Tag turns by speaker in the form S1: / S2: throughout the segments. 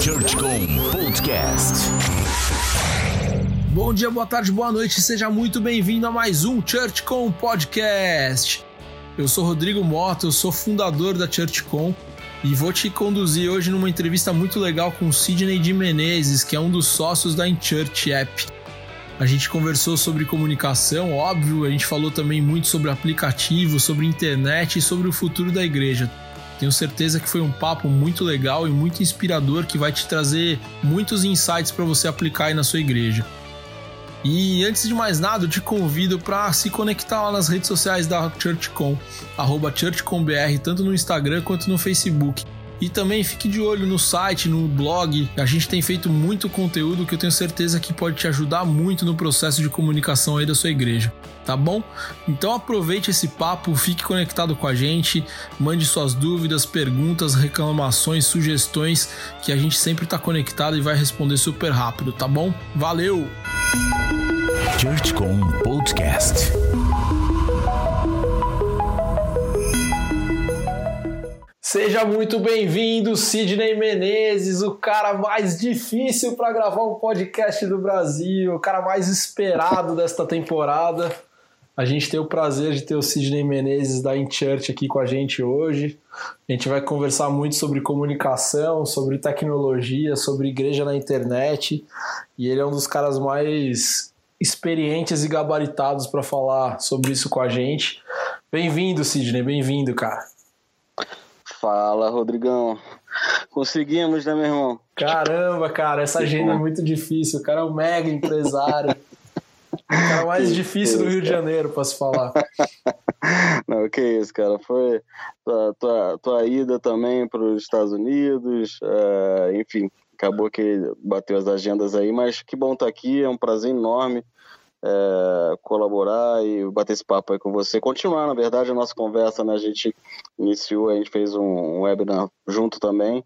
S1: ChurchCom Podcast.
S2: Bom dia, boa tarde, boa noite, seja muito bem-vindo a mais um ChurchCom Podcast. Eu sou Rodrigo Mota, eu sou fundador da ChurchCom e vou te conduzir hoje numa entrevista muito legal com Sidney de Menezes, que é um dos sócios da InChurch App. A gente conversou sobre comunicação, óbvio, a gente falou também muito sobre aplicativo, sobre internet e sobre o futuro da igreja. Tenho certeza que foi um papo muito legal e muito inspirador que vai te trazer muitos insights para você aplicar aí na sua igreja. E antes de mais nada, eu te convido para se conectar lá nas redes sociais da ChurchCom, arroba ChurchComBR, tanto no Instagram quanto no Facebook. E também fique de olho no site, no blog. A gente tem feito muito conteúdo que eu tenho certeza que pode te ajudar muito no processo de comunicação aí da sua igreja, tá bom? Então aproveite esse papo, fique conectado com a gente, mande suas dúvidas, perguntas, reclamações, sugestões, que a gente sempre está conectado e vai responder super rápido, tá bom? Valeu!
S1: ChurchCom Podcast.
S2: Seja muito bem-vindo, Sidney Menezes, o cara mais difícil para gravar um podcast do Brasil, o cara mais esperado desta temporada. A gente tem o prazer de ter o Sidney Menezes da InChurch aqui com a gente hoje. A gente vai conversar muito sobre comunicação, sobre tecnologia, sobre igreja na internet. E ele é um dos caras mais experientes e gabaritados para falar sobre isso com a gente. Bem-vindo, Sidney, bem-vindo, cara.
S3: Fala, Rodrigão. Conseguimos, né, meu irmão?
S2: Caramba, cara, essa agenda é muito difícil. O cara é um mega empresário. o cara mais difícil do Rio de Janeiro, para se falar.
S3: Não, que isso, cara. Foi tua, tua, tua ida também para os Estados Unidos. Uh, enfim, acabou que bateu as agendas aí, mas que bom estar tá aqui. É um prazer enorme é, colaborar e bater esse papo aí com você. Continuar, na verdade, a nossa conversa, né? A gente iniciou, a gente fez um webinar junto também.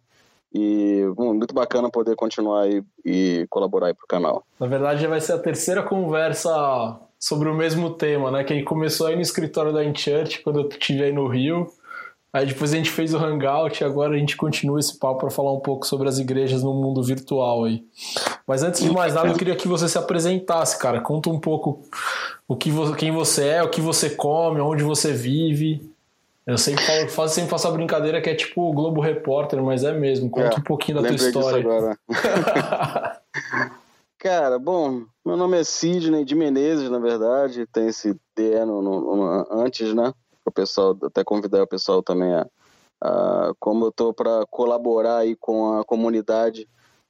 S3: E bom, muito bacana poder continuar aí e colaborar aí pro canal.
S2: Na verdade, vai ser a terceira conversa sobre o mesmo tema, né? Que começou aí no escritório da InChurch, quando eu estive aí no Rio. Aí depois a gente fez o Hangout e agora a gente continua esse papo para falar um pouco sobre as igrejas no mundo virtual aí. Mas antes de mais nada, eu queria que você se apresentasse, cara. Conta um pouco o que você, quem você é, o que você come, onde você vive. Eu sempre falo, faço, sempre faço a brincadeira que é tipo o Globo Repórter, mas é mesmo. Conta é, um pouquinho da tua história.
S3: agora. Cara, bom, meu nome é Sidney de Menezes, na verdade, tem esse DE no, no, no, antes, né? O pessoal, até convidar o pessoal também a, a como eu estou para colaborar aí com a comunidade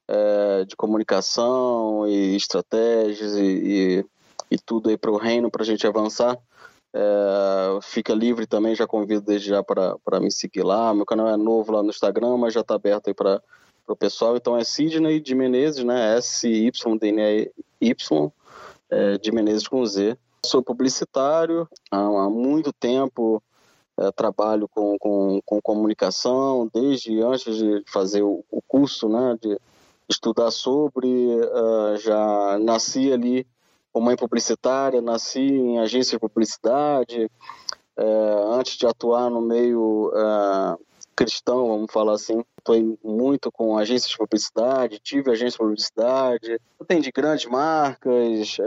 S3: é, de comunicação e estratégias e, e, e tudo aí para o reino para a gente avançar. É, fica livre também, já convido desde já para me seguir lá. Meu canal é novo lá no Instagram, mas já está aberto aí para o pessoal. Então é Sidney de Menezes, né? S-Y-D-N-Y, é, de Menezes com Z. Sou publicitário há, muito tempo, é, trabalho com, com, com, comunicação, desde antes de fazer o, o curso, né, de estudar sobre, uh, já nasci ali como mãe publicitária, nasci em agência de publicidade, uh, antes de atuar no meio uh, cristão, vamos falar assim, atuei muito com agências de publicidade, tive agência de publicidade, atendi grandes marcas,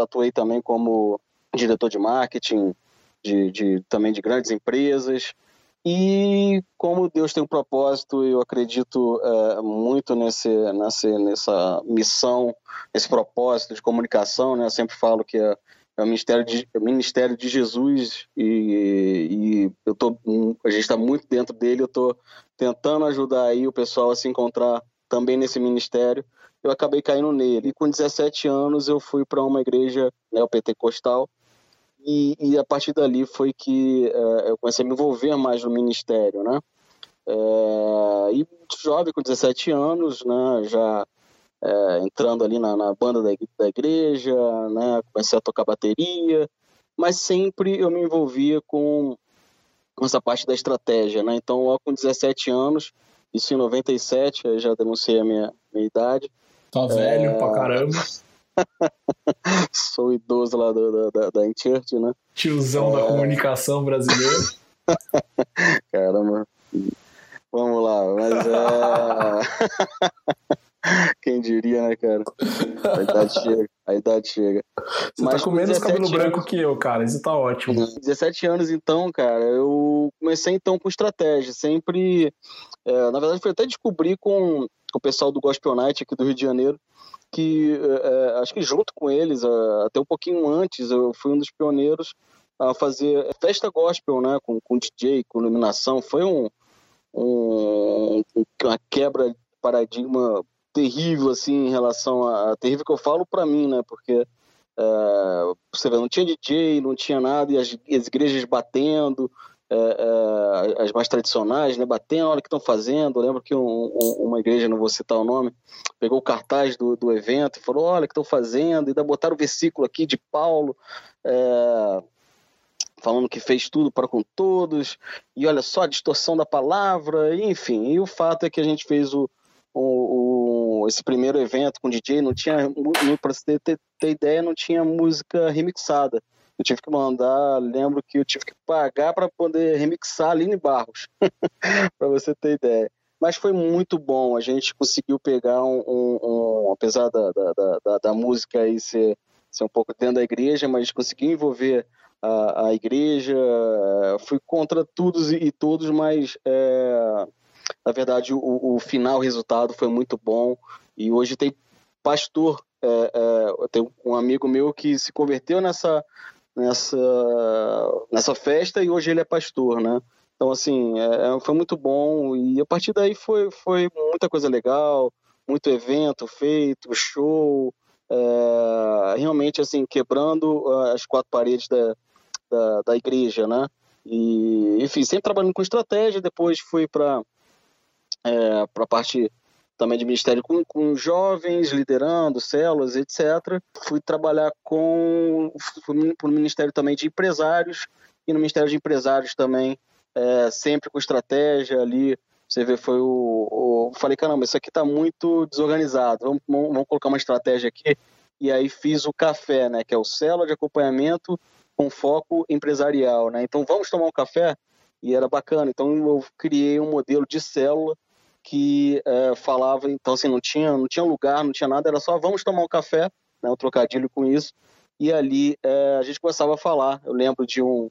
S3: atuei também como diretor de marketing de, de, também de grandes empresas. E como Deus tem um propósito, eu acredito é, muito nesse, nesse, nessa missão, nesse propósito de comunicação. Né? Eu sempre falo que é, é o ministério de, é o ministério de Jesus e, e eu tô, a gente está muito dentro dele. Eu estou tentando ajudar aí o pessoal a se encontrar também nesse ministério eu acabei caindo nele. E com 17 anos eu fui para uma igreja neopentecostal e, e a partir dali foi que é, eu comecei a me envolver mais no ministério, né? É, e jovem, com 17 anos, né, já é, entrando ali na, na banda da, da, igreja, né, comecei a tocar bateria, mas sempre eu me envolvia com, com essa parte da estratégia, né? Então, ó, com 17 anos, isso em 97, eu já denunciei a minha, minha idade,
S2: Tá velho é... pra caramba.
S3: Sou idoso lá do, da, da Enchurch, né?
S2: Tiozão é... da comunicação brasileira.
S3: Caramba. Vamos lá, mas é. Quem diria, né, cara? A idade chega. A idade chega.
S2: Você tá Mas tá com menos cabelo anos, branco que eu, cara. Isso tá ótimo.
S3: 17 anos, então, cara, eu comecei então com estratégia. Sempre. É, na verdade, foi até descobrir com o pessoal do Gospel Night aqui do Rio de Janeiro que é, é acho que junto com eles, até um pouquinho antes, eu fui um dos pioneiros a fazer festa gospel, né, com, com DJ, com iluminação. Foi um, um uma quebra de paradigma terrível assim em relação a, a terrível que eu falo para mim, né? Porque é, você vê, não tinha DJ, não tinha nada e as, as igrejas batendo, é, é, as mais tradicionais, né? Batendo, olha o que estão fazendo. Eu lembro que um, um, uma igreja, não vou citar o nome, pegou o cartaz do, do evento e falou, olha o que estão fazendo, e ainda botaram o versículo aqui de Paulo. É, falando que fez tudo para com todos, e olha só a distorção da palavra, enfim. E o fato é que a gente fez o, o, o esse primeiro evento com DJ, não tinha, para você ter, ter ideia, não tinha música remixada. Eu tive que mandar, lembro que eu tive que pagar para poder remixar Aline Barros, para você ter ideia. Mas foi muito bom, a gente conseguiu pegar um, um, um apesar da, da, da, da, música aí ser, ser um pouco dentro da igreja, mas conseguiu envolver a, a igreja, fui contra todos e todos, mas é, na verdade o, o final, o resultado foi muito bom e hoje tem pastor, é, é, tem um amigo meu que se converteu nessa, nessa, nessa festa e hoje ele é pastor, né? Então, assim, é, é foi muito bom e a partir daí foi, foi muita coisa legal, muito evento feito, show, é, realmente, assim, quebrando as quatro paredes da, da, da igreja, né? E, enfim, sempre trabalhando com estratégia, depois fui para é, a parte também de ministério com, com jovens, liderando células, etc. Fui trabalhar com o ministério também de empresários e no ministério de empresários também é, sempre com estratégia ali. Você vê, foi o, o falei caramba, isso aqui está muito desorganizado. Vamos, vamos colocar uma estratégia aqui e aí fiz o café, né, que é o célula de acompanhamento com foco empresarial, né? Então vamos tomar um café e era bacana. Então eu criei um modelo de célula que é, falava, então assim não tinha não tinha lugar, não tinha nada, era só vamos tomar um café, né? Um trocadilho com isso. E ali é, a gente começava a falar. Eu lembro de um,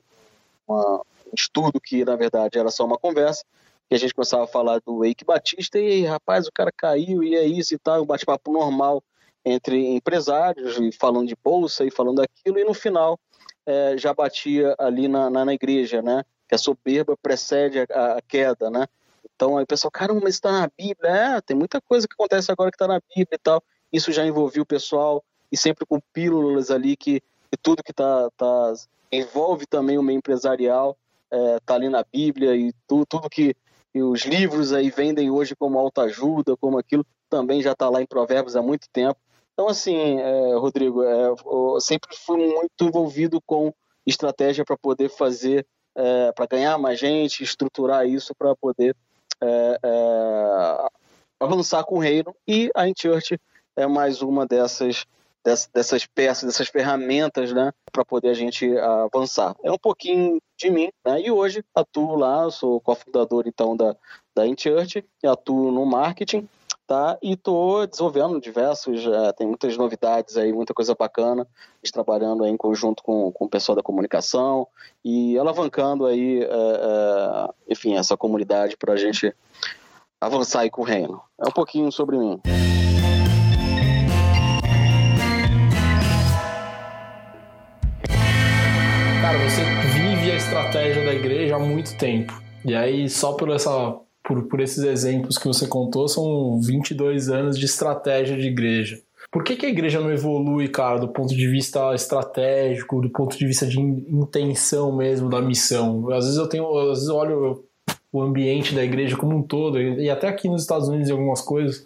S3: uma, um estudo que na verdade era só uma conversa que a gente começava a falar do Eike Batista e rapaz, o cara caiu e é isso e tal, um bate-papo normal entre empresários, e falando de bolsa e falando daquilo, e no final é, já batia ali na, na, na, igreja, né? Que a soberba precede a, a queda, né? Então aí o pessoal, caramba, mas está na Bíblia. É, tem muita coisa que acontece agora que está na Bíblia e tal. Isso já envolveu o pessoal e sempre com pílulas ali que, que tudo que tá, tá, envolve também o meio empresarial é, tá ali na Bíblia e tu, tudo que e os livros aí vendem hoje como autoajuda, como aquilo, também já está lá em Provérbios há muito tempo. Então, assim, é, Rodrigo, é, eu sempre fui muito envolvido com estratégia para poder fazer, é, para ganhar mais gente, estruturar isso para poder é, é, avançar com o reino. E a InChurch é mais uma dessas, dessas, peças, dessas ferramentas, né, para poder a gente avançar. É um pouquinho de mim, né, e hoje atuo lá, sou cofundador então da, da InChurch, atuo no marketing tá? E tô desenvolvendo diversos, é, tem muitas novidades aí, muita coisa bacana, trabalhando aí em conjunto com, com o pessoal da comunicação e alavancando aí, é, é, enfim, essa comunidade para a gente avançar aí com o reino. É um pouquinho sobre mim.
S2: Cara, você vive a estratégia da igreja há muito tempo. E aí, só por essa por, por esses exemplos que você contou, são 22 anos de estratégia de igreja. Por que, que a igreja não evolui, cara, do ponto de vista estratégico, do ponto de vista de intenção mesmo da missão? Às vezes eu tenho, às vezes eu olho o ambiente da igreja como um todo, e até aqui nos Estados Unidos em algumas coisas,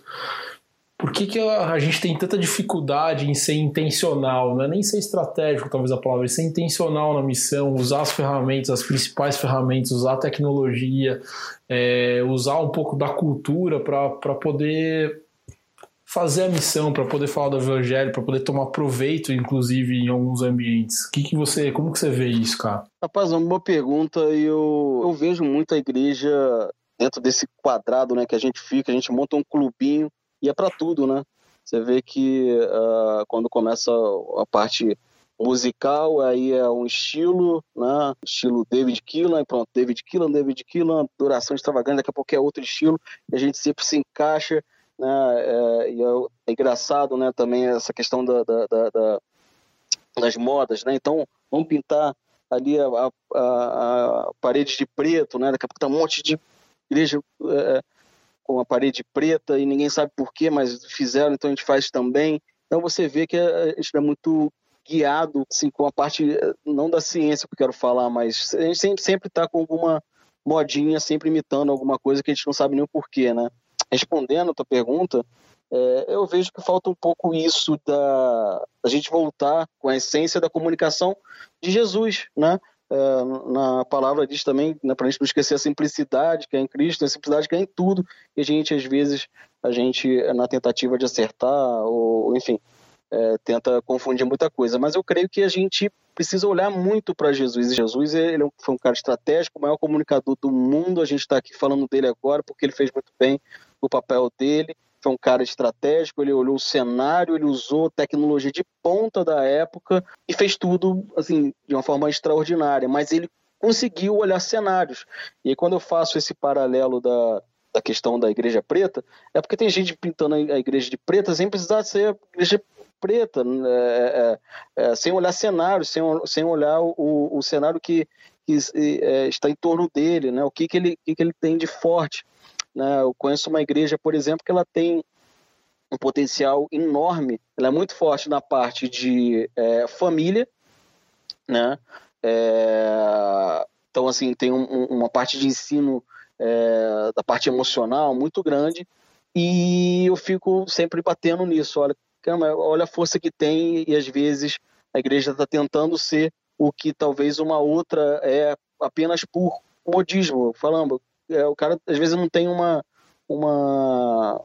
S2: por que, que a, gente tem tanta dificuldade em ser intencional? Não é nem ser estratégico, talvez a palavra, ser intencional na missão, usar as ferramentas, as principais ferramentas, usar a tecnologia, é, usar um pouco da cultura para poder fazer a missão, para poder falar do evangelho, para poder tomar proveito, inclusive, em alguns ambientes. Que que você, como que você vê isso, cara?
S3: Rapaz, é uma boa pergunta. Eu, eu vejo muito a igreja dentro desse quadrado, né, que a gente fica, a gente monta um clubinho e é para tudo, né? Você vê que uh, quando começa a parte musical, aí é um estilo, né? Estilo David Keelan, pronto, David Keelan, David Keelan, duração extravagante, daqui a pouco é outro estilo, e a gente sempre se encaixa, né? É, e é, é engraçado, né? Também essa questão da, da, da, da, das modas, né? Então, vamos pintar ali a, a, a, parede de preto, né? Daqui a pouco tá um monte de igreja é, com a parede preta e ninguém sabe por quê, mas fizeram, então a gente faz também. Então você vê que a gente é muito guiado assim, com a parte, não da ciência que eu quero falar, mas a gente sempre, sempre tá com alguma modinha, sempre imitando alguma coisa que a gente não sabe nem o porquê, né? Respondendo a tua pergunta, é, eu vejo que falta um pouco isso da, da gente voltar com a essência da comunicação de Jesus, né? É, na palavra diz também, né, para a gente não esquecer a simplicidade que é em Cristo, a simplicidade que é em tudo, e a gente, às vezes, a gente, na tentativa de acertar, ou enfim, é, tenta confundir muita coisa. Mas eu creio que a gente precisa olhar muito para Jesus. E Jesus ele foi um cara estratégico, o maior comunicador do mundo. A gente está aqui falando dele agora porque ele fez muito bem o papel dele. Foi um cara estratégico, ele olhou o cenário, ele usou tecnologia de ponta da época e fez tudo assim de uma forma extraordinária. Mas ele conseguiu olhar cenários. E quando eu faço esse paralelo da, da questão da igreja preta, é porque tem gente pintando a igreja de preta sem precisar ser igreja preta, né, é, é, é, sem olhar cenário, sem, sem olhar o, o cenário que, que é, está em torno dele, né? o que, que, ele, que, que ele tem de forte. Né? Eu conheço uma igreja, por exemplo, que ela tem um potencial enorme, ela é muito forte na parte de é, família, né? É, então, assim, tem um, uma parte de ensino da parte emocional muito grande, e eu fico sempre batendo nisso. Olha, Caramba, olha a força que tem e às vezes a igreja está tentando ser o que talvez uma outra é apenas por modismo. Falando, é, o cara às vezes não tem uma, uma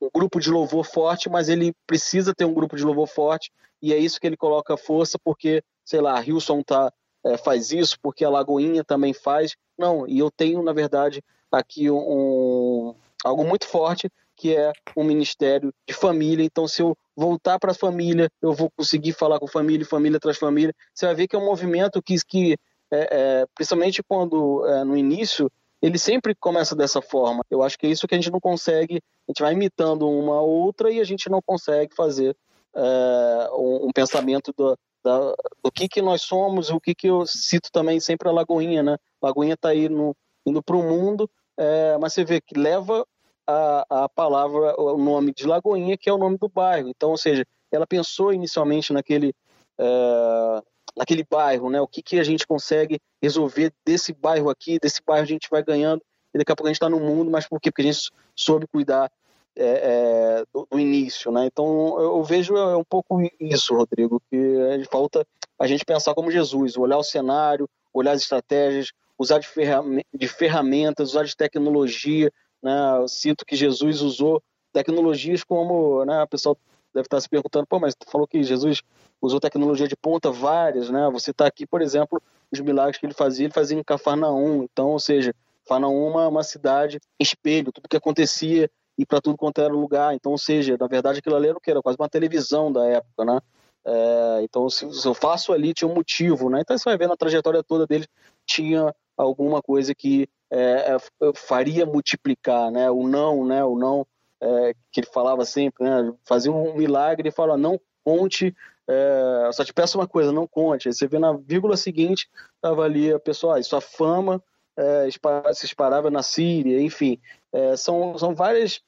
S3: um grupo de louvor forte, mas ele precisa ter um grupo de louvor forte e é isso que ele coloca força porque, sei lá, a Hilson tá, é, faz isso, porque a Lagoinha também faz. Não, e eu tenho, na verdade, aqui um, algo muito forte que é um ministério de família. Então, se eu voltar para a família, eu vou conseguir falar com família, família traz família. Você vai ver que é um movimento que, que é, é, principalmente quando é, no início, ele sempre começa dessa forma. Eu acho que é isso que a gente não consegue, a gente vai imitando uma outra e a gente não consegue fazer é, um, um, pensamento do, da, do que, que nós somos, o que, que eu cito também sempre a Lagoinha, né? Lagoinha está aí no, indo para o mundo, é, mas você vê que leva a, a palavra, o nome de Lagoinha, que é o nome do bairro. Então, ou seja, ela pensou inicialmente naquele, é, naquele bairro, né? O que, que a gente consegue resolver desse bairro aqui, desse bairro a gente vai ganhando, e daqui a pouco a gente está no mundo, mas por quê? Porque a gente soube cuidar é, é, do, do, início, né? Então eu, vejo é um pouco isso, Rodrigo, que falta a gente pensar como Jesus, olhar o cenário, olhar as estratégias, usar de ferramentas, usar de tecnologia, né? Eu sinto que Jesus usou tecnologias como, né, o pessoal deve estar se perguntando, pô, mas tu falou que Jesus usou tecnologia de ponta várias, né? Você está aqui, por exemplo, os milagres que ele fazia, ele fazia em Cafarnaum, então, ou seja, Cafarnaum é uma, uma cidade espelho, tudo que acontecia e para tudo quanto era lugar, então, ou seja, na verdade aquilo ali era o que? Era quase uma televisão da época, né? É, então, se, eu faço ali, tinha um motivo, né? Então, você vai ver na trajetória toda dele, tinha alguma coisa que é, é faria multiplicar, né? O não, né? O não é, que ele falava sempre, né? Fazia um milagre e fala, não conte, é, só te peço uma coisa, não conte. Aí você vê na vírgula seguinte, estava ali a pessoa, sua fama é, se espalhava na Síria, enfim. É, são, são várias,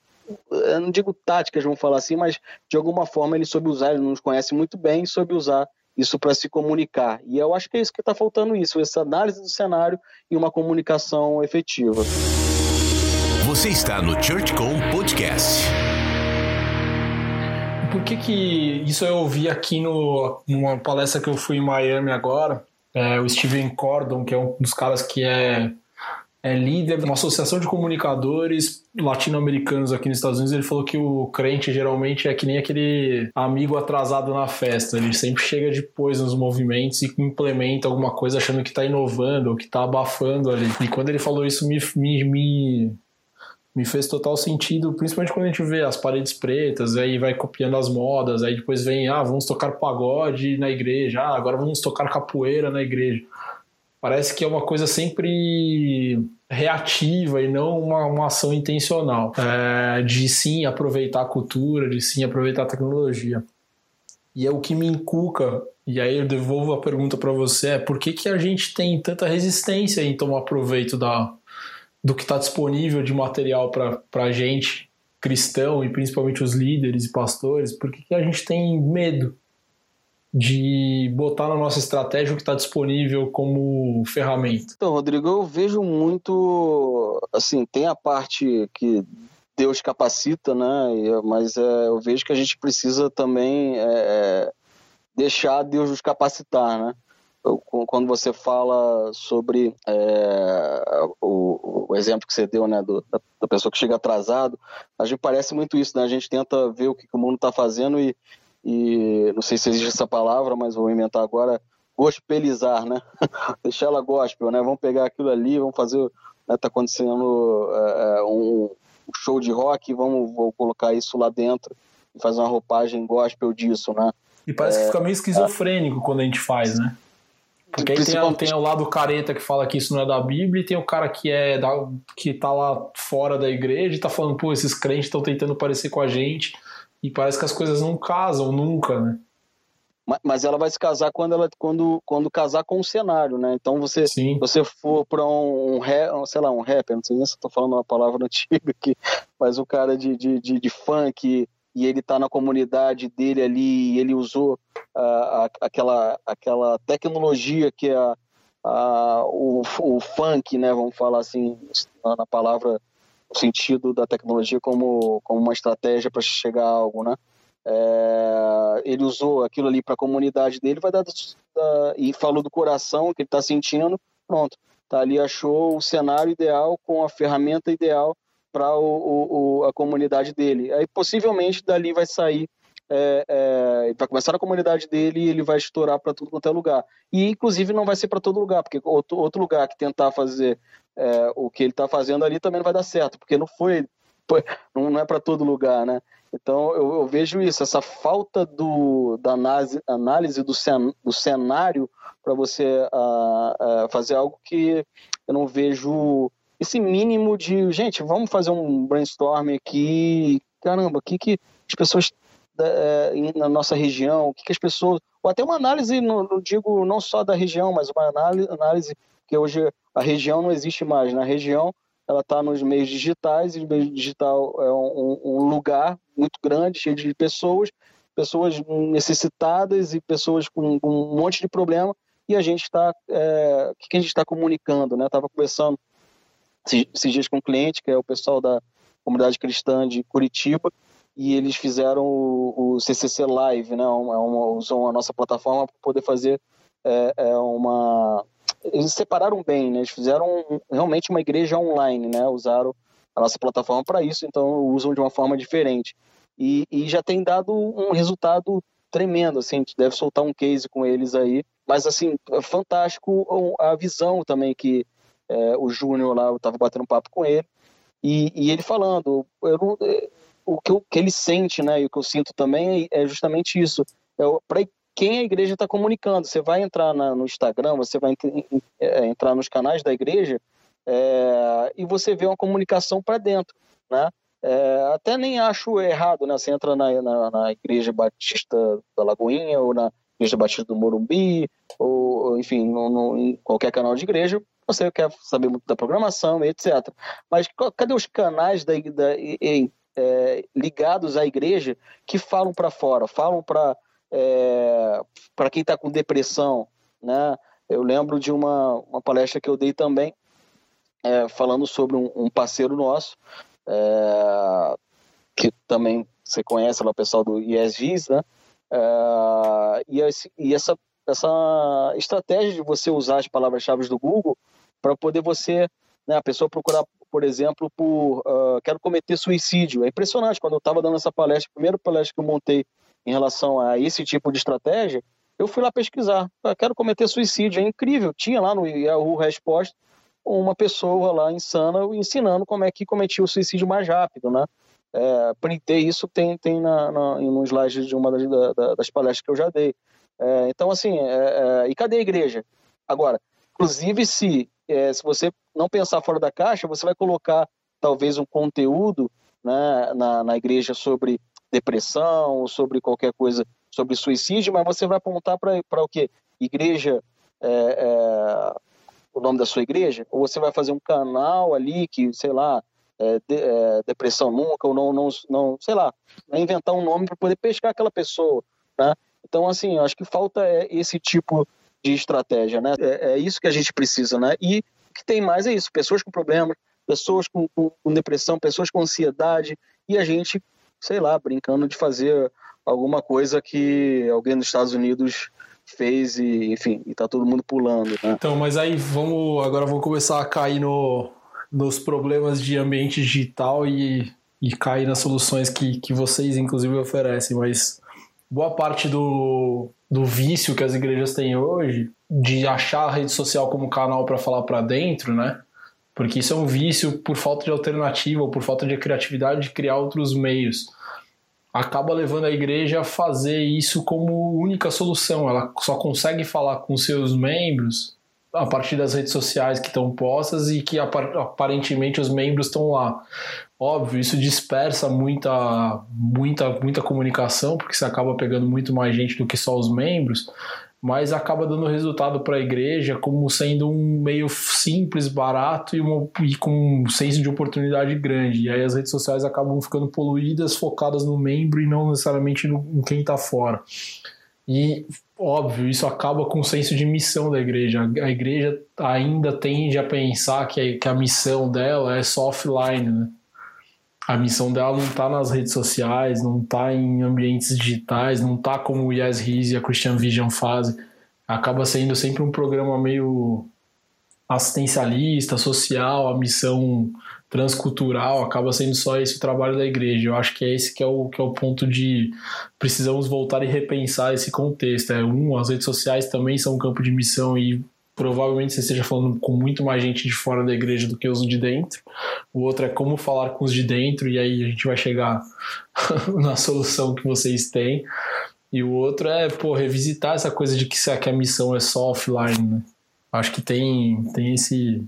S3: eu não digo táticas, vamos falar assim, mas de alguma forma ele soube usar, ele nos conhece muito bem, soube usar isso para se comunicar. E eu acho que é isso que está faltando isso, essa análise do cenário e uma comunicação efetiva.
S1: Você está no ChurchCom Podcast.
S2: Por que que isso eu ouvi aqui no, numa palestra que eu fui em Miami agora, é, o Steven Cordon, que é um dos caras que é é líder de uma associação de comunicadores latino-americanos aqui nos Estados Unidos. Ele falou que o crente geralmente é que nem aquele amigo atrasado na festa. Ele sempre chega depois nos movimentos e implementa alguma coisa achando que está inovando ou que está abafando ali. E quando ele falou isso, me, me, me me fez total sentido, principalmente quando a gente vê as paredes pretas, aí vai copiando as modas, aí depois vem, ah, vamos tocar pagode na igreja, ah, agora vamos tocar capoeira na igreja. Parece que é uma coisa sempre reativa e não uma, uma ação intencional é, de sim aproveitar a cultura, de sim aproveitar a tecnologia. E é o que me encuca, e aí eu devolvo a pergunta para você, é por que, que a gente tem tanta resistência em tomar proveito da, do que está disponível de material para a gente, cristão, e principalmente os líderes e pastores, por que, a gente tem medo de botar na nossa estratégia o que está disponível como ferramenta?
S3: Então, Rodrigo, eu vejo muito, assim, tem a parte que Deus capacita, né? Mas é, eu vejo que a gente precisa também é, é deixar Deus nos capacitar, né? Quando você fala sobre é, o, o, exemplo que você deu, né, do, da, da, pessoa que chega atrasado, a gente parece muito isso, né? A gente tenta ver o que, que o mundo está fazendo e, e não sei se existe essa palavra, mas vou inventar agora, gospelizar, né? Deixar ela gospel, né? Vamos pegar aquilo ali, vamos fazer, né, tá acontecendo é, é um show de rock, vamos vou colocar isso lá dentro e fazer uma roupagem gospel disso, né?
S2: E parece é, que fica meio esquizofrênico é, quando a gente faz, né? Porque aí tem, tem o lado careta que fala que isso não é da Bíblia e tem o cara que é da, que tá lá fora da igreja e tá falando, pô, esses crentes estão tentando parecer com a gente e parece que as coisas não casam nunca, né?
S3: Mas ela vai se casar quando ela quando, quando casar com o cenário, né? Então você Sim. você for para um, um, sei lá, um rapper, não sei nem se eu tô falando uma palavra antiga aqui, mas o cara de, de, de, de funk e ele tá na comunidade dele ali, e ele usou uh, aquela aquela tecnologia que é a, a, o, o funk, né? Vamos falar assim na palavra no sentido da tecnologia como, como uma estratégia para chegar a algo, né? É, ele usou aquilo ali para a comunidade dele, vai dar, dar, e falou do coração que ele está sentindo, pronto, tá ali achou o cenário ideal com a ferramenta ideal para a comunidade dele. Aí possivelmente dali vai sair é, é, vai começar na comunidade dele e ele vai estourar para tudo quanto é lugar. E inclusive não vai ser para todo lugar, porque outro, outro lugar que tentar fazer é, o que ele está fazendo ali também não vai dar certo, porque não foi, foi não é para todo lugar, né? Então eu, eu, vejo isso, essa falta do, da análise, análise do, cen, do cenário para você uh, uh, fazer algo que eu não vejo esse mínimo de gente, vamos fazer um brainstorm aqui, caramba, o que, que as pessoas é, na nossa região, o que, que as pessoas. Ou até uma análise, não, não digo não só da região, mas uma análise, análise que hoje a região não existe mais. Na região, ela está nos meios digitais, e o meio digital é um, um, lugar muito grande, cheio de pessoas, pessoas necessitadas e pessoas com, com um monte de problema, e a gente está. É, o que, que a gente está comunicando? Né? Estava conversando esses dias com um cliente, que é o pessoal da comunidade cristã de Curitiba, e eles fizeram o, o CCC Live, né? Uma, uma, usam a nossa plataforma para poder fazer é, é uma. Eles separaram bem, né? Eles fizeram realmente uma igreja online, né? Usaram a nossa plataforma para isso, então usam de uma forma diferente. E, e, já tem dado um resultado tremendo, assim, a gente deve soltar um case com eles aí, mas assim, é fantástico a visão também que é, o Júnior lá, eu estava batendo um papo com ele, e, e ele falando, não, o que, eu, que ele sente, né, e o que eu sinto também é, é justamente isso. É para quem a igreja está comunicando. Você vai entrar na, no Instagram, você vai é, entrar nos canais da igreja é, e você vê uma comunicação para dentro, né? É, até nem acho errado, né? Você entra na, na, na, Igreja Batista da Lagoinha ou na Igreja Batista do Morumbi, ou, enfim, no, no, em qualquer canal de igreja, você quer saber muito da programação, etc. Mas cadê os canais da, da, é, ligados à igreja que falam para fora, falam para é, para quem está com depressão, né? Eu lembro de uma, uma palestra que eu dei também, é, falando sobre um, um parceiro nosso, é, que também você conhece lá o pessoal do ISGs, né? É, e, esse, e essa, essa estratégia de você usar as palavras-chave do Google para poder você né? A pessoa procurar, por exemplo, por uh, quero cometer suicídio. É impressionante quando eu estava dando essa palestra, a primeira palestra que eu montei em relação a esse tipo de estratégia, eu fui lá pesquisar. Eu quero cometer suicídio, é incrível. Tinha lá no Yahoo Resposta uma pessoa lá insana ensinando como é que cometia o suicídio mais rápido, né? É, printei isso, tem, tem na, na, no slide de uma das, da, das palestras que eu já dei. É, então, assim, é, é, e cadê a igreja? Agora, inclusive, se, é, se você não pensar fora da caixa, você vai colocar talvez um conteúdo né, na, na igreja sobre depressão, sobre qualquer coisa, sobre suicídio, mas você vai apontar para o quê? Igreja é, o nome da sua igreja, ou você vai fazer um canal ali que, sei lá, é, de, é, depressão nunca, ou não, não, não sei lá, inventar um nome para poder pescar aquela pessoa, né? Então, assim, acho que falta é esse tipo de estratégia, né? É, é, isso que a gente precisa, né? E o que tem mais é isso, pessoas com problemas, pessoas com, com, com depressão, pessoas com ansiedade, e a gente, sei lá, brincando de fazer alguma coisa que alguém nos Estados Unidos fez e, enfim, e tá todo mundo pulando, né?
S2: Então, mas aí vamos, agora vamos começar a cair no, nos problemas de ambiente digital e, e cair nas soluções que, que vocês, inclusive, oferecem, mas boa parte do, do vício que as igrejas têm hoje de achar a rede social como canal para falar para dentro, né? Porque isso é um vício por falta de alternativa ou por falta de criatividade de criar outros meios acaba levando a igreja a fazer isso como única solução. Ela só consegue falar com seus membros a partir das redes sociais que estão postas e que aparentemente os membros estão lá. Óbvio, isso dispersa muita, muita, muita comunicação, porque você acaba pegando muito mais gente do que só os membros, mas acaba dando resultado para a igreja como sendo um meio simples, barato e, uma, e, com um senso de oportunidade grande. E aí as redes sociais acabam ficando poluídas, focadas no membro e não necessariamente no, em quem está fora. E, óbvio, isso acaba com o senso de missão da igreja. A igreja ainda tende a pensar que a, que a missão dela é só offline, né? A missão dela não está nas redes sociais, não está em ambientes digitais, não está como o Yes Riz e a Christian Vision fazem. Acaba sendo sempre um programa meio assistencialista, social, a missão transcultural, acaba sendo só esse o trabalho da igreja. Eu acho que é esse que é o, que é o ponto de precisamos voltar e repensar esse contexto. É um, as redes sociais também são um campo de missão e provavelmente você esteja falando com muito mais gente de fora da igreja do que os de dentro. O outro é como falar com os de dentro, e aí a gente vai chegar na solução que vocês têm. E o outro é, pô, revisitar essa coisa de que, que a missão é só offline, né? Acho que tem, tem esse,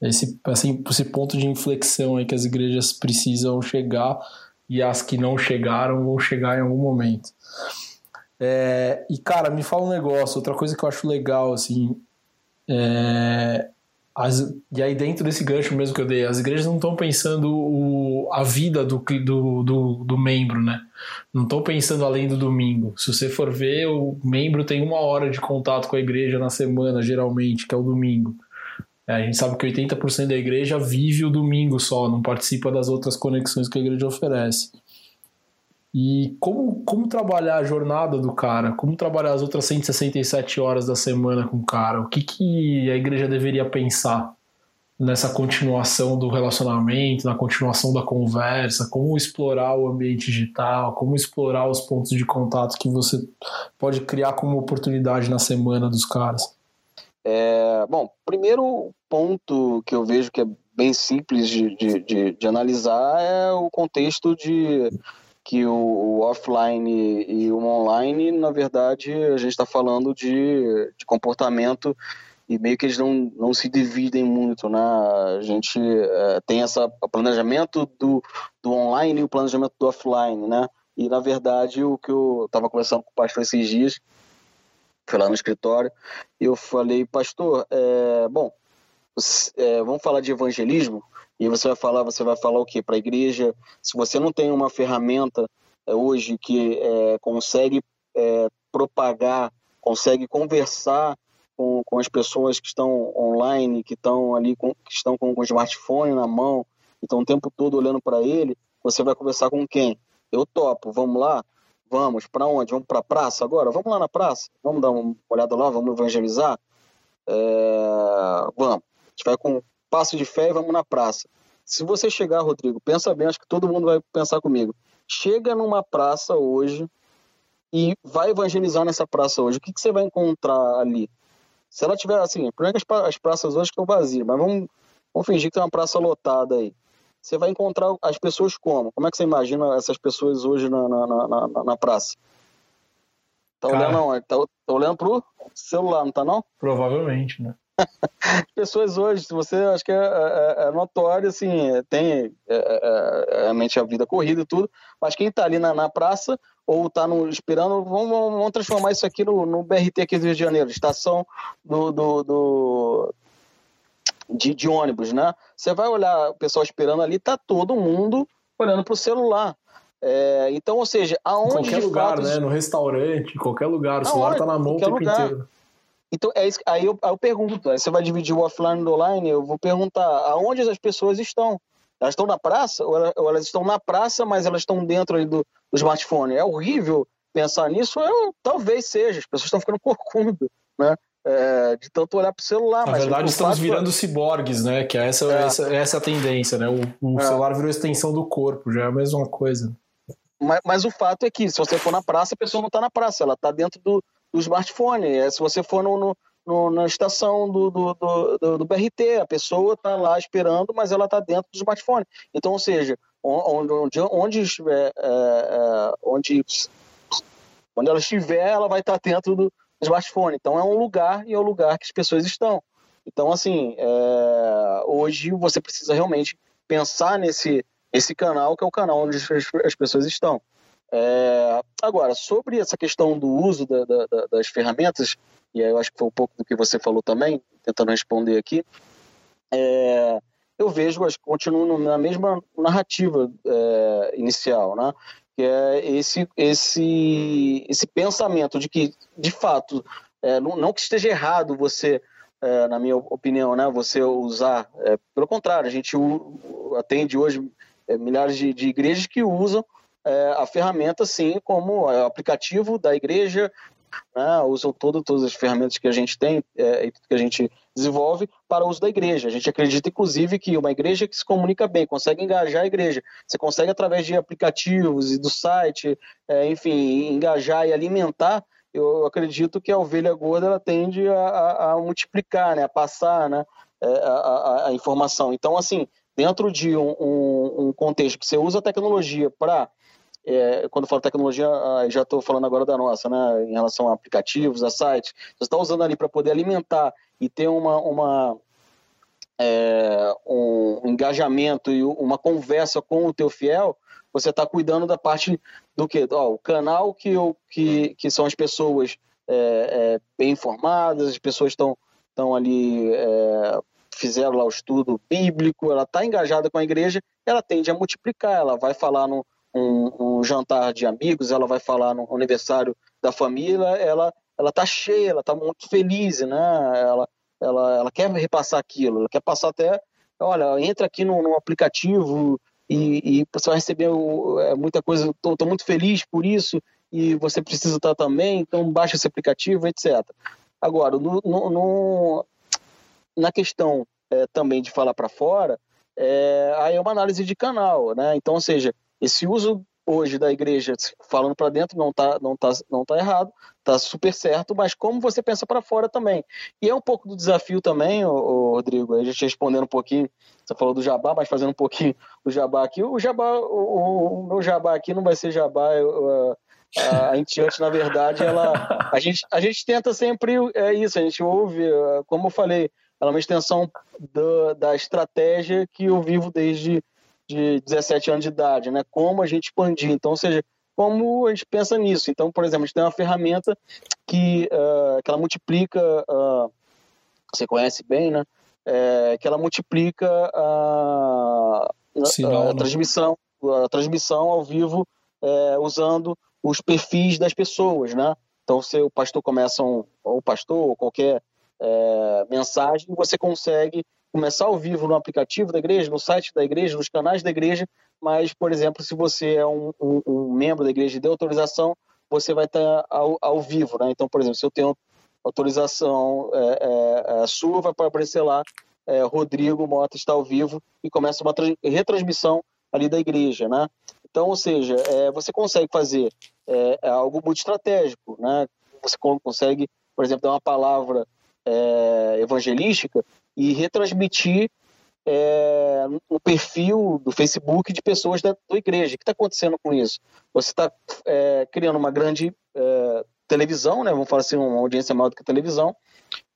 S2: esse, assim, esse ponto de inflexão aí que as igrejas precisam chegar e as que não chegaram vão chegar em algum momento. É, e cara, me fala um negócio, outra coisa que eu acho legal, assim, é, as, e aí, dentro desse gancho mesmo que eu dei, as igrejas não estão pensando o, a vida do, do, do, do membro, né? Não estão pensando além do domingo. Se você for ver, o membro tem uma hora de contato com a igreja na semana, geralmente, que é o domingo. É, a gente sabe que 80% da igreja vive o domingo só, não participa das outras conexões que a igreja oferece. E como, como trabalhar a jornada do cara? Como trabalhar as outras 167 horas da semana com o cara? O que, que a igreja deveria pensar nessa continuação do relacionamento, na continuação da conversa? Como explorar o ambiente digital? Como explorar os pontos de contato que você pode criar como oportunidade na semana dos caras?
S3: É, bom, primeiro ponto que eu vejo que é bem simples de, de, de, de analisar é o contexto de que o, o, offline e o online, na verdade, a gente está falando de, de, comportamento e meio que eles não, não se dividem muito, né? A gente é, tem essa o planejamento do, do online e o planejamento do offline, né? E, na verdade, o que eu estava conversando com o pastor esses dias, foi lá no escritório, eu falei, pastor, é, bom, é, vamos falar de evangelismo? E você vai falar, você vai falar o quê para a igreja? Se você não tem uma ferramenta é, hoje que é, consegue é, propagar, consegue conversar com, com as pessoas que estão online, que estão ali, com, que estão com, o smartphone na mão, estão o tempo todo olhando para ele, você vai conversar com quem? Eu topo, vamos lá? Vamos, para onde? Vamos para a praça agora? Vamos lá na praça? Vamos dar uma olhada lá? Vamos evangelizar? É... Vamos. A gente vai com passo de fé e vamos na praça. Se você chegar, Rodrigo, pensa bem, acho que todo mundo vai pensar comigo. Chega numa praça hoje e vai evangelizar nessa praça hoje. O que, que você vai encontrar ali? Se ela tiver assim, primeiro que as praças hoje estão vazias, mas vamos, vamos fingir que tem uma praça lotada aí. Você vai encontrar as pessoas como? Como é que você imagina essas pessoas hoje na, na, na, na praça? Tá olhando aonde? Tá, tá olhando pro celular, não tá não?
S2: Provavelmente, né?
S3: pessoas hoje, se você acho que é, é, é notório, assim, tem é, é, é, realmente a vida corrida e tudo, mas quem está ali na, na, praça ou está esperando, vamos, transformar isso aqui no, no, BRT aqui do Rio de Janeiro, estação do, do, do de, de, ônibus, né? Você vai olhar o pessoal esperando ali, tá todo mundo olhando para o celular. É, então, ou seja, aonde.
S2: Em qualquer lugar, fato, né? No restaurante, em qualquer lugar, o celular está na mão o tempo lugar. inteiro.
S3: Então, é isso, aí, eu, aí eu pergunto, aí você vai dividir o offline do online, eu vou perguntar aonde as pessoas estão. Elas estão na praça ou elas, ou elas estão na praça, mas elas estão dentro do, do smartphone? É horrível pensar nisso? Eu, talvez seja, as pessoas estão ficando corcunda, né? É, de tanto olhar para o celular.
S2: Na verdade, estamos fato... virando ciborgues, né? Que é essa, é. essa, essa a tendência, né? O, o é. celular virou extensão do corpo, já é a mesma coisa.
S3: Mas, mas, o fato é que, se você for na praça, a pessoa não está na praça, ela está dentro do, do smartphone. É, se você for no, no, no, na estação do, do, do, do, BRT, a pessoa está lá esperando, mas ela está dentro do smartphone. Então, ou seja, onde, onde, onde, é, é, onde, onde ela estiver, ela vai estar tá dentro do smartphone. Então, é um lugar e é o lugar que as pessoas estão. Então, assim, é, hoje você precisa realmente pensar nesse, esse canal, que é o canal onde as pessoas estão. É, agora, sobre essa questão do uso da, da, das ferramentas, e aí eu acho que foi um pouco do que você falou também, tentando responder aqui, é, eu vejo, acho que continuo na mesma narrativa é, inicial, né? que é esse, esse, esse pensamento de que, de fato, é, não, não, que esteja errado você, é, na minha opinião, né, você usar, é, pelo contrário, a gente atende hoje milhares de, de igrejas que usam é, a ferramenta, sim, como aplicativo da igreja, né, usam todo, todas as ferramentas que a gente tem é, e que a gente desenvolve para o uso da igreja. A gente acredita, inclusive, que uma igreja que se comunica bem, consegue engajar a igreja. Você consegue, através de aplicativos e do site, é, enfim, engajar e alimentar. Eu acredito que a ovelha gorda ela tende a, a, a multiplicar, né, a passar né, é, a, a, informação. Então, assim, dentro de um, um, um contexto que você usa a tecnologia para é, quando falo tecnologia, ah, já estou falando agora da nossa, né, em relação a aplicativos, a sites, você está usando ali para poder alimentar e ter uma, uma é, um engajamento e uma conversa com o teu fiel, você está cuidando da parte do que? o canal que, eu, que, que são as pessoas é, é, bem informadas, as pessoas estão estão ali é, fizeram lá o estudo bíblico, ela está engajada com a igreja, ela tende a multiplicar, ela vai falar no, um, um, jantar de amigos, ela vai falar no aniversário da família, ela ela tá cheia, ela tá muito feliz, né? Ela, ela, ela quer repassar aquilo, ela quer passar até, olha, entra aqui no, no aplicativo e, e, você vai receber é, muita coisa, tô, tô, muito feliz por isso e você precisa estar também, então baixa esse aplicativo, etc. Agora, no, no na questão é, também de falar para fora, é, aí é uma análise de canal, né? Então, ou seja, esse uso hoje da igreja falando para dentro não tá não tá não tá errado, tá super certo, mas como você pensa para fora também. E é um pouco do desafio também, Rodrigo, a gente respondendo um pouquinho, você falou do jabá, mas fazendo um pouquinho do jabá aqui. O jabá, o, o meu jabá aqui não vai ser jabá, eu, a Intiante, na verdade, ela a gente a gente tenta sempre é isso, a gente ouve, como eu falei, ela é uma extensão da, da estratégia que eu vivo desde de 17 anos de idade, né? Como a gente expandir. Então, ou seja, como a gente pensa nisso. Então, por exemplo, a gente tem uma ferramenta que, uh, que ela multiplica, uh, você conhece bem, né? É, que ela multiplica a, a, a transmissão, a transmissão ao vivo é, usando os perfis das pessoas, né? Então, se o pastor começa um, ou o pastor ou qualquer é, mensagem, você consegue começar ao vivo no aplicativo da igreja, no site da igreja, nos canais da igreja, mas, por exemplo, se você é um, um, um membro da igreja e deu autorização, você vai estar ao, ao, vivo, né? Então, por exemplo, se eu tenho autorização é, é, é sua, vai aparecer lá é, Rodrigo Mota está ao vivo e começa uma retransmissão ali da igreja, né? Então, ou seja, é, você consegue fazer é, algo muito estratégico, né? Você consegue, por exemplo, dar uma palavra evangelística e retransmitir é, no perfil do Facebook de pessoas da igreja. O que está acontecendo com isso? Você está é, criando uma grande é, televisão, né? vamos falar assim, uma audiência maior do que televisão,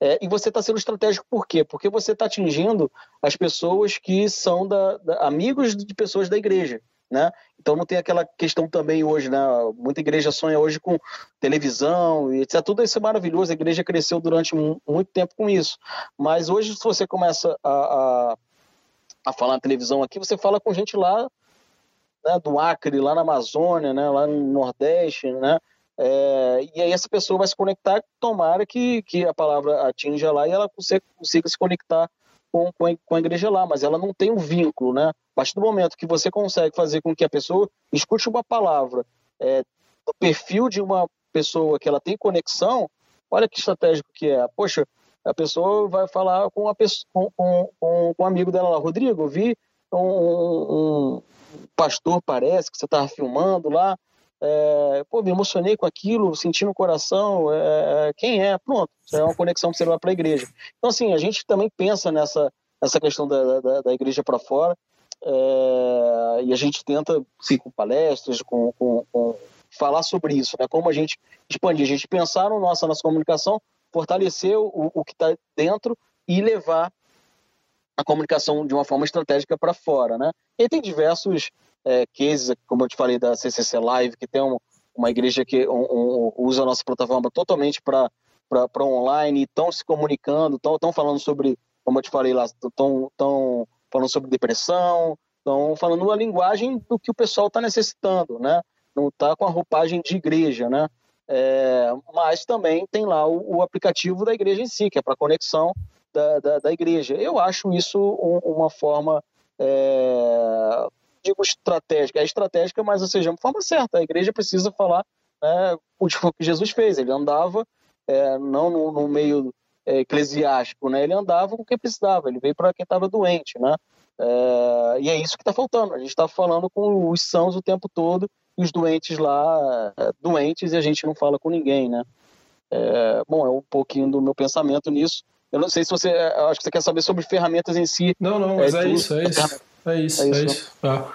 S3: é, e você está sendo estratégico por quê? Porque você está atingindo as pessoas que são da, da, amigos de pessoas da igreja. Né? Então não tem aquela questão também hoje, né? Muita igreja sonha hoje com televisão e etc. Tudo isso é maravilhoso, a igreja cresceu durante muito tempo com isso. Mas hoje, se você começa a, a, a falar na televisão aqui, você fala com gente lá né, do Acre, lá na Amazônia, né, lá no Nordeste, né? É, e aí essa pessoa vai se conectar, tomara que, que a palavra atinja lá e ela consiga, consiga se conectar com, com a, igreja lá, mas ela não tem um vínculo, né? A partir do momento que você consegue fazer com que a pessoa escute uma palavra é, do perfil de uma pessoa que ela tem conexão, olha que estratégico que é. Poxa, a pessoa vai falar com, a pessoa, com, com, com, um amigo dela lá, Rodrigo, vi um, um pastor, parece, que você estava filmando lá, é, pô, me emocionei com aquilo, senti no coração, é, quem é? Pronto, isso é uma conexão que você vai para a igreja. Então, assim, a gente também pensa nessa, nessa questão da, da, da igreja para fora, é, e a gente tenta, sim, com palestras, com, com, com, falar sobre isso, né? como a gente expandir, a gente pensar no nossa, nossa comunicação, fortalecer o, o que está dentro e levar a comunicação de uma forma estratégica para fora. Né? E tem diversos é, cases, como eu te falei, da CCC Live, que tem um, uma igreja que um, um, usa a nossa plataforma totalmente para online, estão se comunicando, estão falando sobre, como eu te falei lá, estão falando sobre depressão, estão falando a linguagem do que o pessoal está necessitando, né? Não está com a roupagem de igreja, né? É, mas também tem lá o, o, aplicativo da igreja em si, que é para conexão da, da, da, igreja. Eu acho isso um, uma forma é, digo estratégica, é estratégica, mas ou seja, uma forma certa. A igreja precisa falar né, o que Jesus fez. Ele andava é, não no, no meio é, eclesiástico, né? Ele andava com quem precisava. Ele veio para quem estava doente, né? É, e é isso que está faltando. A gente está falando com os sãos o tempo todo e os doentes lá é, doentes e a gente não fala com ninguém, né? É, bom, é um pouquinho do meu pensamento nisso. Eu não sei se você, acho que você quer saber sobre ferramentas em si.
S2: Não, não, mas é, é isso, é isso. É isso, é isso. É isso. Tá.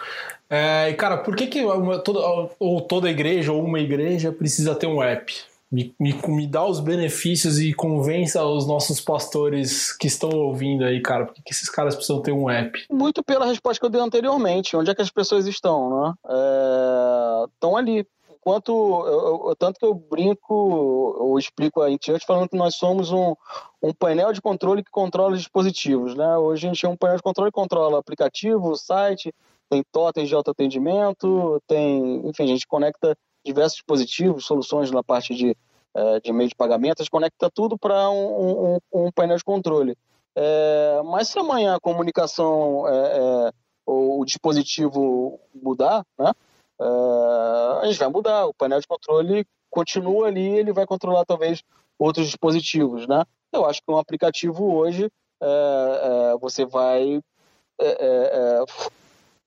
S2: É, cara, por que, que uma, toda, ou toda igreja ou uma igreja precisa ter um app? Me, me, me dá os benefícios e convença os nossos pastores que estão ouvindo aí, cara. Por que, esses caras precisam ter um app?
S3: Muito pela resposta que eu dei anteriormente. Onde é que as pessoas estão, né? É, estão ali. Enquanto, eu, tanto que eu brinco, eu explico a Intiante falando que nós somos um, um painel de controle que controla os dispositivos, né? Hoje a gente é um painel de controle que controla aplicativo, site, tem totens de autoatendimento, tem, enfim, a gente conecta diversos dispositivos, soluções na parte de, é, de meio de pagamento, a gente conecta tudo para um, um, um, painel de controle. É, mas se amanhã a comunicação, é, é o dispositivo mudar, né, é, a gente vai mudar. O painel de controle continua ali, ele vai controlar talvez outros dispositivos, né? Eu acho que um aplicativo hoje é, você vai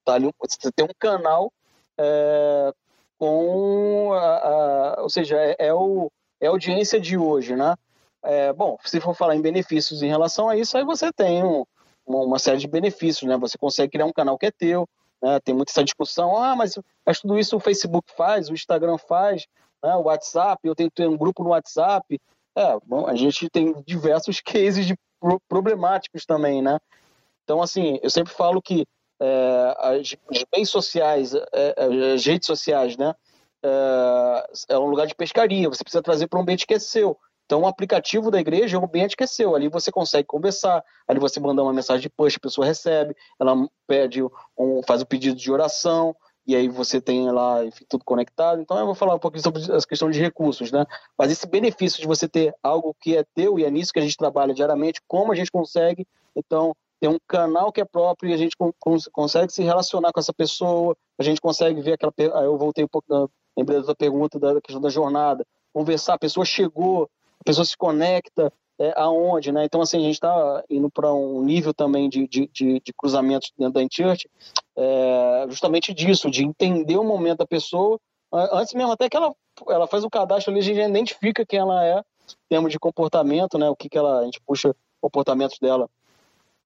S3: tá ali, você tem um canal é, com a, ou seja, é, é, o, é a audiência de hoje, né? É, bom, se for falar em benefícios em relação a isso, aí você tem um, uma, série de benefícios, né? Você consegue criar um canal que é teu, né? Tem muita essa discussão, ah, mas, mas tudo isso o Facebook faz, o Instagram faz, né? o WhatsApp, eu tenho ter um grupo no WhatsApp. É, bom, a gente tem diversos cases de problemáticos também, né? Então, assim, eu sempre falo que é, as, as meios sociais, é, as redes sociais, né? É, é, um lugar de pescaria, você precisa trazer para um ambiente que é seu. Então, o aplicativo da igreja é um ambiente que é seu. Ali você consegue conversar, ali você manda uma mensagem de push, a pessoa recebe, ela pede um, faz o pedido de oração, e aí você tem lá enfim, tudo conectado. Então, eu vou falar um pouquinho sobre a questão de recursos, né? Mas esse benefício de você ter algo que é teu, e é nisso que a gente trabalha diariamente, como a gente consegue, então, tem um canal que é próprio e a gente consegue se relacionar com essa pessoa, a gente consegue ver aquela. Eu voltei um pouco, lembrei da pergunta da questão da jornada, conversar, a pessoa chegou, a pessoa se conecta, é, aonde, né? Então, assim, a gente está indo para um nível também de, de, de, de, dentro da Enchurch, é, justamente disso, de entender o momento da pessoa, antes mesmo até que ela, ela faz o cadastro ali, a gente identifica quem ela é, em termos de comportamento, né? O que, que ela, a gente puxa comportamentos dela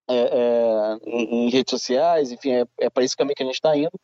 S3: é, é, em, em, redes sociais, enfim, é, é para esse caminho que a gente está indo,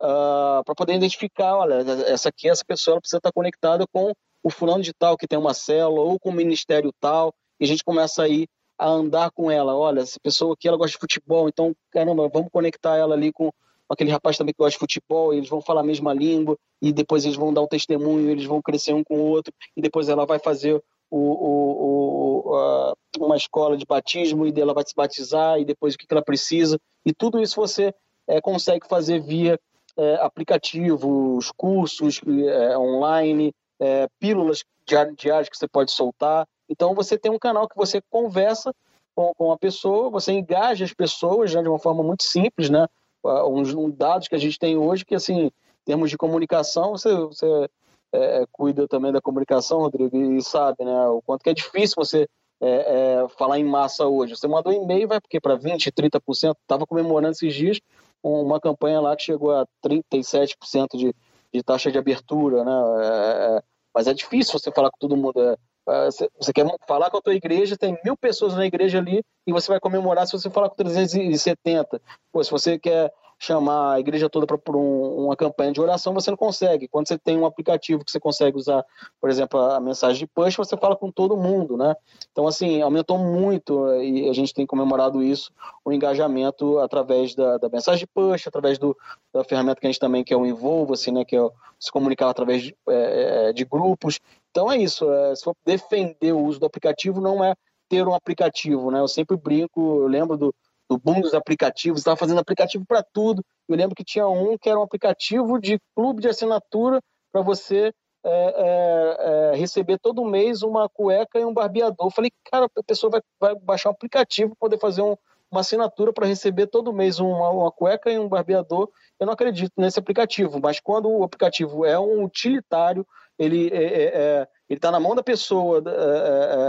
S3: uh, ah, para poder identificar, olha, essa aqui, essa pessoa precisa estar tá conectada com o fulano de tal que tem uma célula ou com o ministério tal, e a gente começa aí a andar com ela. Olha, essa pessoa aqui ela gosta de futebol, então, caramba, vamos conectar ela ali com aquele rapaz também que gosta de futebol, eles vão falar a mesma língua, e depois eles vão dar um testemunho, eles vão crescer um com o outro, e depois ela vai fazer o, o, o, a, uma escola de batismo, e ela vai se batizar, e depois o que, que ela precisa. E tudo isso você é, consegue fazer via é, aplicativos, cursos é, online, é, pílulas diárias que você pode soltar. Então você tem um canal que você conversa com, com a pessoa, você engaja as pessoas né, de uma forma muito simples, né? Uns, uns, dados que a gente tem hoje que, assim, em termos de comunicação, você, você é, cuida também da comunicação, Rodrigo, e sabe, né? O quanto que é difícil você é, é, falar em massa hoje. Você mandou um e-mail, vai porque para 20%, 30%. Estava comemorando esses dias uma campanha lá que chegou a 37% de, de taxa de abertura, né? Mas é difícil você falar com todo mundo. É, é, você quer falar com a tua igreja, tem mil pessoas na igreja ali e você vai comemorar se você falar com 370. Pô, se você quer chamar a igreja toda para um, uma campanha de oração, você não consegue. Quando você tem um aplicativo que você consegue usar, por exemplo, a mensagem de push, você fala com todo mundo, né? Então, assim, aumentou muito e a gente tem comemorado isso, o engajamento através da, da mensagem de push, através do, da ferramenta que a gente também quer é o Envolva, assim, né? Que é se comunicar através de, é, de grupos. Então é isso. É, se for defender o uso do aplicativo, não é ter um aplicativo, né? Eu sempre brinco, eu lembro do, do boom dos aplicativos, estava fazendo aplicativo para tudo. Eu lembro que tinha um que era um aplicativo de clube de assinatura para você é, é, é, receber todo mês uma cueca e um barbeador. Eu falei, cara, a pessoa vai, vai baixar um aplicativo para poder fazer um, uma assinatura para receber todo mês uma, uma, cueca e um barbeador. Eu não acredito nesse aplicativo, mas quando o aplicativo é um utilitário, ele é, é, é está na mão da pessoa,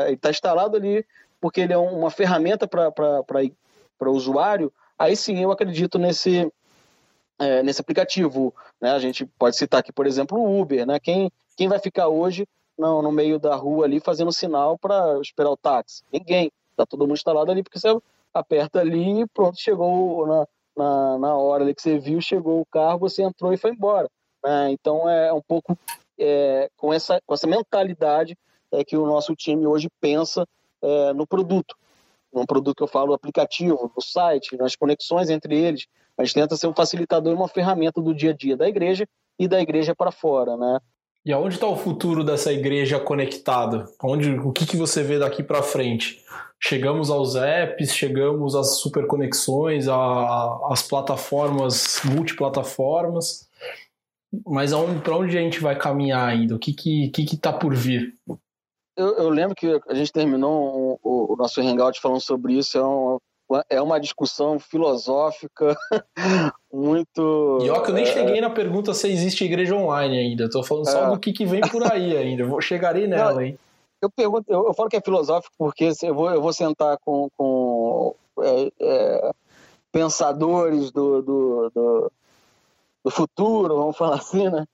S3: ele está instalado ali porque ele é uma ferramenta para para o usuário, aí sim eu acredito nesse, é, nesse aplicativo. Né? A gente pode citar aqui, por exemplo, o Uber. Né? Quem, quem vai ficar hoje no, no meio da rua ali fazendo sinal para esperar o táxi? Ninguém. Está todo mundo instalado ali, porque você aperta ali e pronto, chegou na, na, na hora ali que você viu, chegou o carro, você entrou e foi embora. Né? Então é um pouco é, com, essa, com essa mentalidade é, que o nosso time hoje pensa é, no produto num produto que eu falo aplicativo, no site, nas conexões entre eles. A gente tenta ser um facilitador e uma ferramenta do dia a dia da igreja e da igreja para fora, né?
S2: E aonde está o futuro dessa igreja conectada? Onde, o que, que você vê daqui para frente? Chegamos aos apps, chegamos às superconexões, às plataformas, multiplataformas, mas para onde a gente vai caminhar ainda? O que está que, que, que por vir?
S3: Eu, eu, lembro que a gente terminou o, o nosso hangout falando sobre isso. É uma, é uma discussão filosófica muito.
S2: E ó, que eu nem é... cheguei na pergunta se existe igreja online ainda. Estou falando só é... do que, que vem por aí ainda. Vou, chegarei nela, Não, hein?
S3: Eu pergunto, eu, eu, falo que é filosófico porque eu vou, eu vou sentar com, com é, é, pensadores do, do, do, do, futuro, vamos falar assim, né?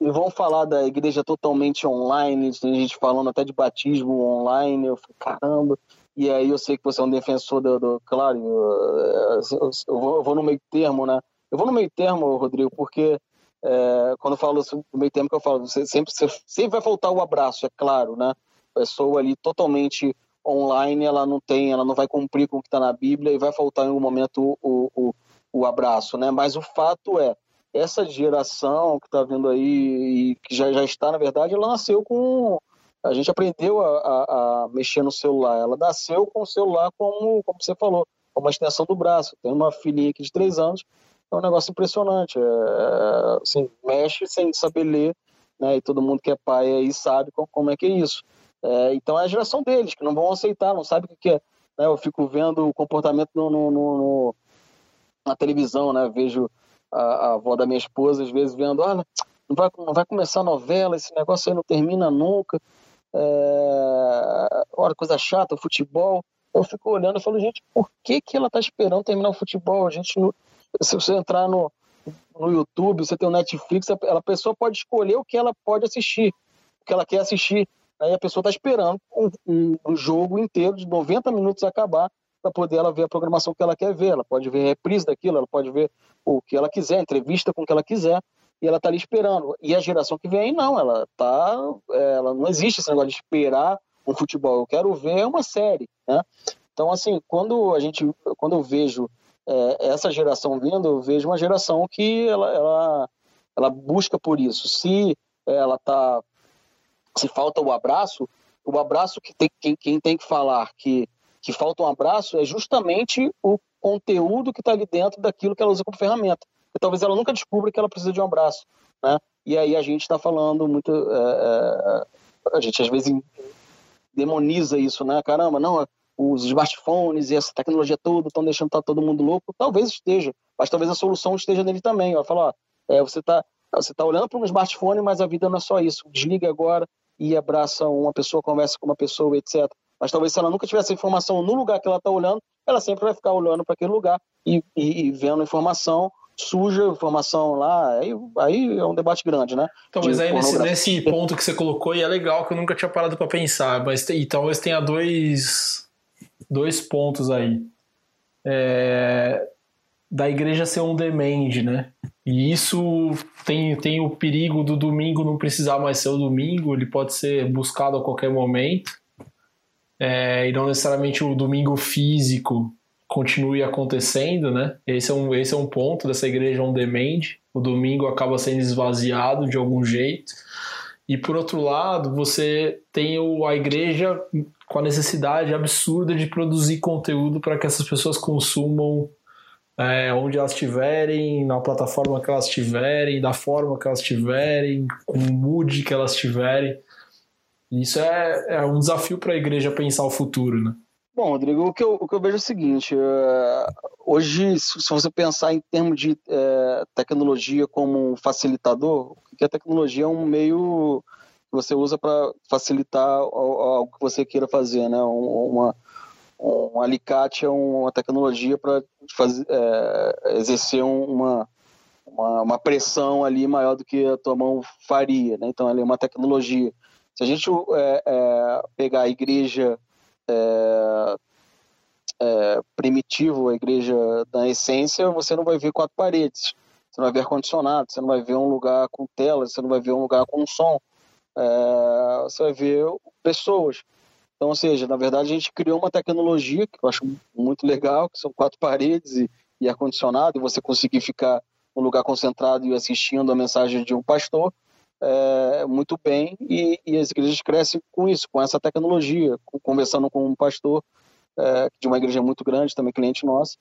S3: E vão falar da igreja totalmente online, tem gente falando até de batismo online, eu falei, caramba, e aí eu sei que você é um defensor do, do claro, eu, eu, vou, eu, vou, no meio termo, né? Eu vou no meio termo, Rodrigo, porque é, quando eu falo no meio termo que eu falo, você sempre, você, sempre vai faltar o abraço, é claro, né? A pessoa ali totalmente online, ela não tem, ela não vai cumprir com o que está na Bíblia e vai faltar em algum momento o, o, o abraço, né? Mas o fato é, essa geração que está vindo aí e que já, já está, na verdade, ela nasceu com. A gente aprendeu a, a, a mexer no celular. Ela nasceu com o celular como, como você falou, como uma extensão do braço. Tem uma filhinha aqui de três anos, é um negócio impressionante. É, assim, mexe sem saber ler, né? E todo mundo que é pai aí sabe como, como é que é isso. É, então é a geração deles, que não vão aceitar, não sabe o que é. Né? Eu fico vendo o comportamento no, no, no, na televisão, né? Vejo a, a avó da minha esposa, às vezes, vendo, olha, não vai, não vai começar a novela, esse negócio aí não termina nunca. É... Olha, coisa chata, o futebol. Eu fico olhando e falo, gente, por que, que ela está esperando terminar o futebol? A gente, se você entrar no, no YouTube, você tem o Netflix, a pessoa pode escolher o que ela pode assistir, o que ela quer assistir. Aí a pessoa está esperando um, um, um, jogo inteiro de 90 minutos acabar para poder ela ver a programação que ela quer ver. Ela pode ver reprise daquilo, ela pode ver o que ela quiser, entrevista com o que ela quiser, e ela está ali esperando. E a geração que vem não, ela tá. É, ela não existe esse negócio de esperar um futebol. Eu quero ver uma série. Né? Então, assim, quando a gente. Quando eu vejo é, essa geração vindo, eu vejo uma geração que ela, ela, ela busca por isso. Se ela tá. Se falta o abraço, o abraço que tem, quem, quem tem que falar que, que falta um abraço é justamente o conteúdo que está ali dentro daquilo que ela usa como ferramenta. E talvez ela nunca descubra que ela precisa de um abraço. Né? E aí a gente está falando muito. É, é, a gente às vezes demoniza isso, né? Caramba, não, os smartphones e essa tecnologia toda estão deixando tá todo mundo louco. Talvez esteja, mas talvez a solução esteja nele também. Ó, falar, é, você está você tá olhando para um smartphone, mas a vida não é só isso. Desliga agora e abraça uma pessoa, conversa com uma pessoa, etc. Mas talvez se ela nunca tivesse informação no lugar que ela está olhando, ela sempre vai ficar olhando para aquele lugar e, e, e vendo informação suja informação lá, aí, aí é um debate grande, né?
S2: Então, mas aí nesse, nesse, ponto que você colocou, e é legal que eu nunca tinha parado para pensar, mas e talvez tenha dois, dois pontos aí. É, da igreja ser um demand, né? E isso tem, tem o perigo do domingo não precisar mais ser o domingo, ele pode ser buscado a qualquer momento. É, e não necessariamente o domingo físico continue acontecendo, né? Esse é um, esse é um ponto dessa igreja on demand. O domingo acaba sendo esvaziado de algum jeito. E por outro lado, você tem a igreja com a necessidade absurda de produzir conteúdo para que essas pessoas consumam é, onde elas estiverem, na plataforma que elas estiverem, da forma que elas estiverem, com o mood que elas estiverem. Isso é, é um desafio para a igreja pensar o futuro, né?
S3: Bom, Rodrigo, o que eu, o que eu vejo é o seguinte: uh, hoje, se, você pensar em termos de uh, tecnologia como um facilitador, que a tecnologia é um meio que você usa para facilitar algo que você queira fazer, né? Uma, um alicate é uma tecnologia para é, exercer uma, uma, uma, pressão ali maior do que a tua mão faria, né? Então, ali é uma tecnologia. Se a gente é, é, pegar a igreja é, é, primitivo, a igreja da essência, você não vai ver quatro paredes, você não vai ver ar-condicionado, você não vai ver um lugar com tela, você não vai ver um lugar com som, é, você vai ver pessoas. Então, ou seja, na verdade a gente criou uma tecnologia que eu acho muito legal, que são quatro paredes e, e ar-condicionado, e você conseguir ficar num lugar concentrado e assistindo a mensagem de um pastor, é, muito bem e, e, as igrejas crescem com isso, com essa tecnologia. Conversando com um pastor é, de uma igreja muito grande, também cliente nosso,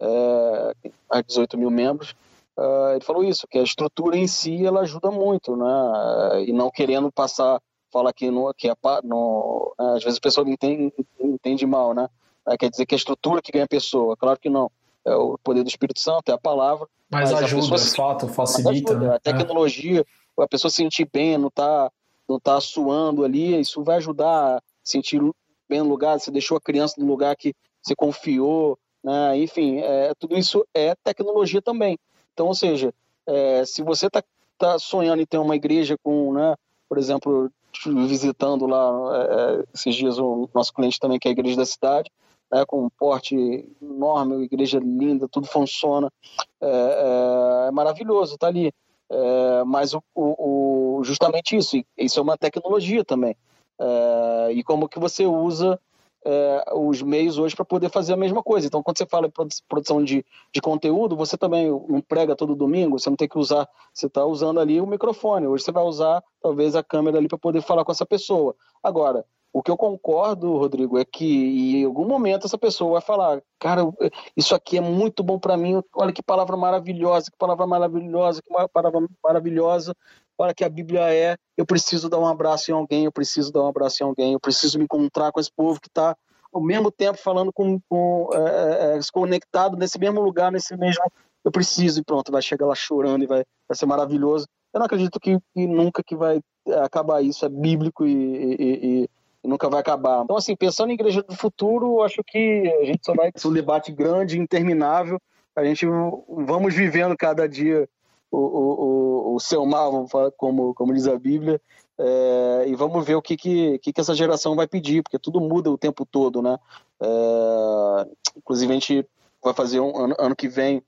S3: é, a 18 mil membros, é, ele falou isso, que a estrutura em si ela ajuda muito, né? E não querendo passar, fala que, no, que é, no, às vezes a pessoa entende, entende mal, né? É, quer dizer que a estrutura que ganha a pessoa, claro que não. É o poder do Espírito Santo, é a palavra.
S2: Mas, mas ajuda, a pessoa, fato, facilita. Ajuda,
S3: né? A tecnologia, a pessoa se sentir bem, não tá, não tá suando ali, isso vai ajudar a sentir bem no lugar, você deixou a criança no lugar que você confiou, né? enfim, é, tudo isso é tecnologia também. Então, ou seja, é, se você está tá sonhando em ter uma igreja com, né, por exemplo, visitando lá é, é, esses dias o nosso cliente também, que é a igreja da cidade, né, com um porte enorme, igreja linda, tudo funciona, é, é, é maravilhoso, tá ali. É, mas o, o, justamente isso, isso é uma tecnologia também. É, e como que você usa é, os meios hoje para poder fazer a mesma coisa. Então, quando você fala em produção de, de conteúdo, você também não prega todo domingo, você não tem que usar, você está usando ali o microfone. Hoje você vai usar talvez a câmera ali para poder falar com essa pessoa. Agora, o que eu concordo, Rodrigo, é que em algum momento essa pessoa vai falar: cara, isso aqui é muito bom para mim. Olha que palavra maravilhosa, que palavra maravilhosa, que palavra maravilhosa. Olha que a Bíblia é. Eu preciso dar um abraço em alguém, eu preciso dar um abraço em alguém, eu preciso me encontrar com esse povo que está ao mesmo tempo falando com, com é, é, é, conectado nesse mesmo lugar, nesse mesmo. Eu preciso e pronto, vai chegar lá chorando e vai, vai ser maravilhoso. Eu não acredito que, que nunca que vai acabar isso, é bíblico e, e, e, nunca vai acabar. Então, assim, pensando em igreja do futuro, acho que a gente só vai ser um debate grande, interminável. A gente vamos vivendo cada dia o, o, o, seu mal, como, como diz a Bíblia, é, e vamos ver o que, que, que, essa geração vai pedir, porque tudo muda o tempo todo, né? É, inclusive, a gente vai fazer um ano, ano que vem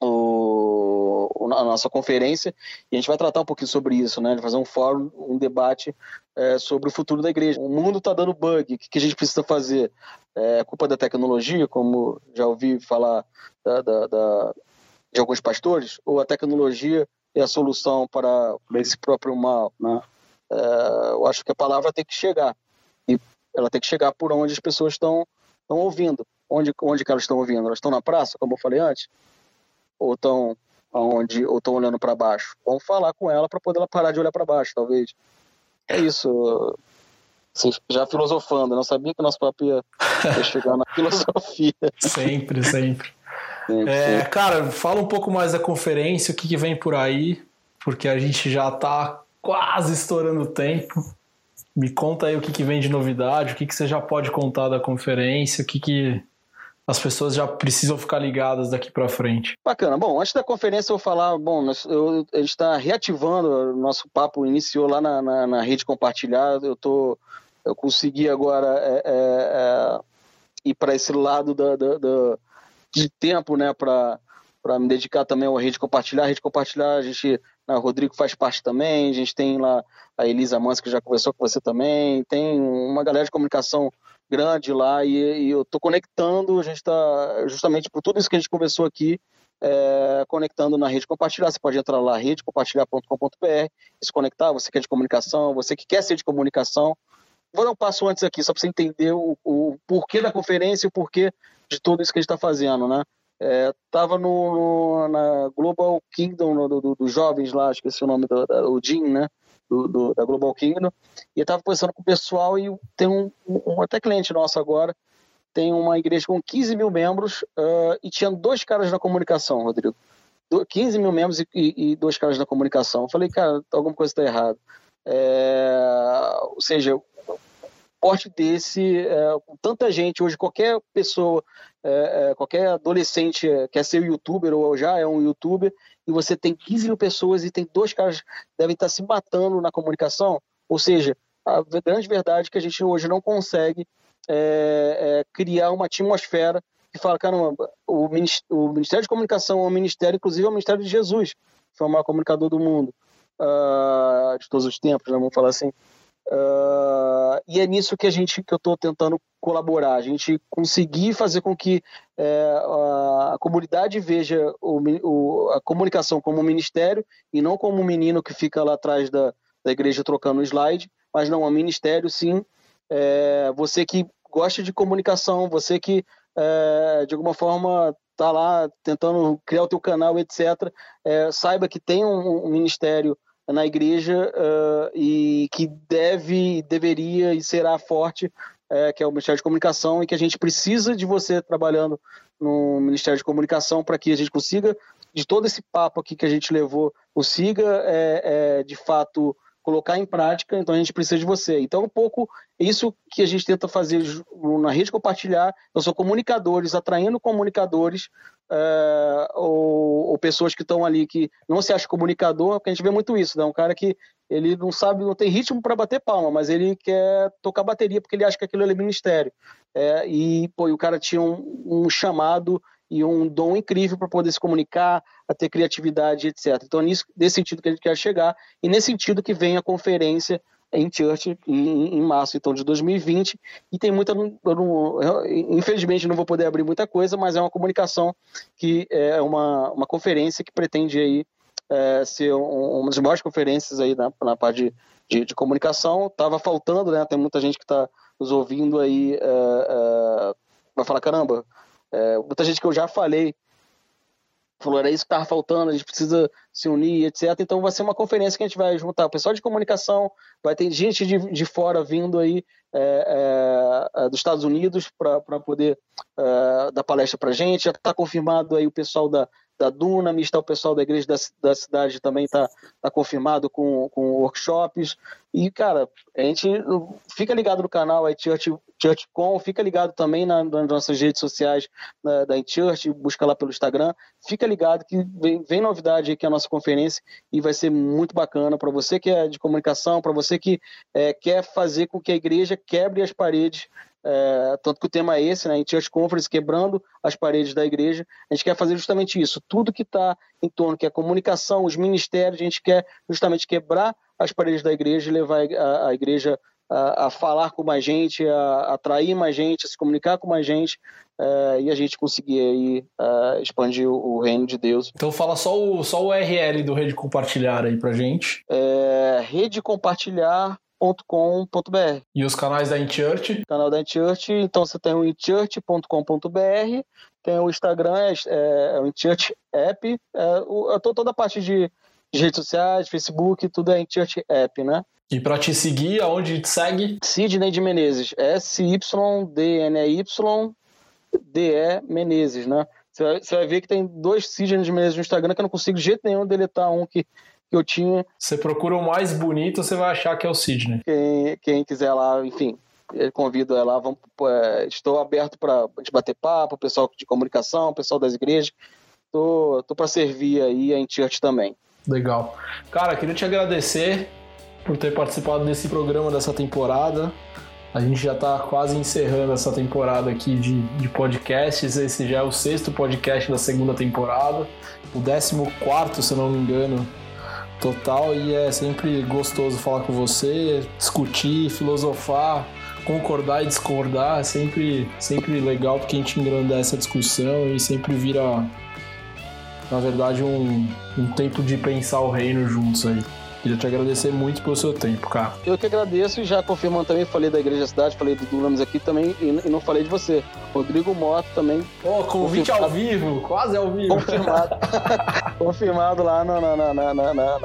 S3: o, a nossa conferência e a gente vai tratar um pouquinho sobre isso, né? Fazer um fórum, um debate é, sobre o futuro da igreja. O mundo está dando bug, o que, que, a gente precisa fazer? É culpa da tecnologia, como já ouvi falar da, da, da, de alguns pastores, ou a tecnologia é a solução para, esse próprio mal, né? É, eu acho que a palavra tem que chegar e ela tem que chegar por onde as pessoas estão estão ouvindo. Onde onde que elas estão ouvindo? Elas estão na praça, como eu falei antes, ou estão aonde ou estão olhando para baixo? Vamos falar com ela para poder ela parar de olhar para baixo, talvez. É isso. Assim, já filosofando, não sabia que nosso papo ia, chegar na filosofia.
S2: Sempre, sempre. É, cara, fala um pouco mais da conferência, o que, que vem por aí, porque a gente já está quase estourando o tempo. Me conta aí o que, que vem de novidade, o que, que você já pode contar da conferência, o que, que as pessoas já precisam ficar ligadas daqui para frente.
S3: Bacana. Bom, antes da conferência eu vou falar, bom, nós, eu, a gente está reativando, nosso papo iniciou lá na, na, na, rede compartilhada, eu tô, eu consegui agora é, é, é, ir para esse lado da, da, da, de tempo, né, para me dedicar também à rede compartilhar. A rede compartilhar, a gente, o Rodrigo faz parte também, a gente tem lá a Elisa Mans, que já conversou com você também, tem uma galera de comunicação grande lá e, e eu estou conectando, a gente está justamente por tudo isso que a gente conversou aqui, é, conectando na rede compartilhar. Você pode entrar lá, redecompartilhar.com.br, se conectar, você que é de comunicação, você que quer ser de comunicação. Vou dar um passo antes aqui, só para você entender o, o porquê da conferência e o porquê de tudo isso que a gente está fazendo, né? Estava é, no, no, na Global Kingdom dos do, do jovens lá, esqueci o nome do, o Jim, né? do, do, da Global Kingdom, e eu estava conversando com o pessoal e tem um, um, até cliente nosso agora, tem uma igreja com 15 mil membros uh, e tinha dois caras na comunicação, Rodrigo. 15 mil membros e, e, e dois caras na comunicação. Eu falei, cara, alguma coisa está errada. É, ou seja, porte desse, é, com tanta gente, hoje qualquer pessoa, é, é qualquer adolescente quer ser youtuber ou já é um youtuber, e você tem 15 mil pessoas e tem dois caras que devem estar se matando na comunicação, ou seja, a grande verdade é que a gente hoje não consegue é, é, criar uma atmosfera que fala, caramba, o Ministério de Comunicação é um ministério, inclusive é o Ministério de Jesus, que foi o maior comunicador do mundo, uh, de todos os tempos, né, vamos falar assim. Uh, e é nisso que a gente que eu estou tentando colaborar, a gente conseguir fazer com que é, a, a, comunidade veja o, o, a comunicação como um ministério e não como um menino que fica lá atrás da, da igreja trocando slide, mas não, um ministério sim. É, você que gosta de comunicação, você que é, de alguma forma está lá tentando criar o teu canal, etc., é, saiba que tem um, um ministério na igreja uh, e que deve, deveria e será forte, uh, que é o Ministério de Comunicação, e que a gente precisa de você trabalhando no Ministério de Comunicação para que a gente consiga, de todo esse papo aqui que a gente levou, consiga, é, de fato, colocar em prática, então a gente precisa de você. Então, um pouco isso que a gente tenta fazer na rede compartilhar, então são comunicadores, atraindo comunicadores é, ou, ou, pessoas que estão ali que não se acham comunicador, porque a gente vê muito isso, né? Um cara que ele não sabe, não tem ritmo para bater palma, mas ele quer tocar bateria porque ele acha que aquilo é ministério. É, e, pô, o cara tinha um, um chamado e um dom incrível para poder se comunicar, a ter criatividade, etc. Então, nisso, nesse sentido que a gente quer chegar, e nesse sentido que vem a conferência em Church em, em, março então de 2020 e tem muita não, infelizmente não vou poder abrir muita coisa mas é uma comunicação que é uma, uma conferência que pretende aí é, ser um, uma das maiores conferências aí na, na parte de, de, de comunicação estava faltando né tem muita gente que está nos ouvindo aí é, é, vai falar caramba é, muita gente que eu já falei falou, era isso que estava faltando, a gente precisa se unir, etc. Então vai ser uma conferência que a gente vai juntar o pessoal de comunicação, vai ter gente de, de fora vindo aí é, é, dos Estados Unidos para poder é, dar palestra para gente. Já está confirmado aí o pessoal da, da Dunamis, está o pessoal da igreja da, da cidade também está tá confirmado com, com workshops. E, cara, a gente fica ligado no canal aí, Church, ChurchCon, fica ligado também na, nas nossas redes sociais na, da Church, busca lá pelo Instagram. Fica ligado que vem, vem novidade é a nossa conferência e vai ser muito bacana para você que é de comunicação, para você que é, quer fazer com que a igreja quebre as paredes é, tanto que o tema é esse, né, em Church Conference, quebrando as paredes da igreja, a gente quer fazer justamente isso, tudo que está em torno, que é a comunicação, os ministérios, a gente quer justamente quebrar as paredes da igreja e levar a, a igreja a, a, falar com mais gente, a, atrair mais gente, a se comunicar com mais gente, é, e a gente conseguir aí é, expandir o, o, reino de Deus.
S2: Então fala só o, só o URL do Rede Compartilhar aí pra gente.
S3: É, Rede Compartilhar church.com.br.
S2: E os canais da InChurch?
S3: Canal da InChurch, então você tem o inchurch.com.br, tem o Instagram, é, é, é o InChurch App, é, o, toda a parte de, de, redes sociais, Facebook, tudo é InChurch App, né?
S2: E para te seguir, aonde te segue?
S3: Sidney de Menezes, S-Y-D-N-E-Y, D-E Menezes, né? Você vai, vai ver que tem dois Sidney de Menezes no Instagram que eu não consigo de jeito nenhum deletar um que que eu tinha.
S2: Você procura o mais bonito, você vai achar que é o Sidney.
S3: Quem, quem quiser lá, enfim, convido ela vamos, é, estou aberto para bater papo, pessoal de comunicação, pessoal das igrejas. Tô, tô para servir aí a Church também.
S2: Legal. Cara, queria te agradecer por ter participado desse programa dessa temporada. A gente já está quase encerrando essa temporada aqui de, de podcasts. Esse já é o sexto podcast da segunda temporada. O décimo quarto, se eu não me engano, total e é sempre gostoso falar com você, discutir, filosofar, concordar e discordar, é sempre, sempre legal porque a gente engrandece a discussão e sempre vira, na verdade, um, um tempo de pensar o reino juntos aí. Queria te agradecer muito pelo seu tempo, cara.
S3: Eu que agradeço e já confirmando também, falei da Igreja Cidade, falei do Dulames aqui também e não falei de você. Rodrigo Mota também.
S2: Pô, convite ao vivo, quase ao vivo.
S3: Confirmado. confirmado lá na, na, na, na, na, na,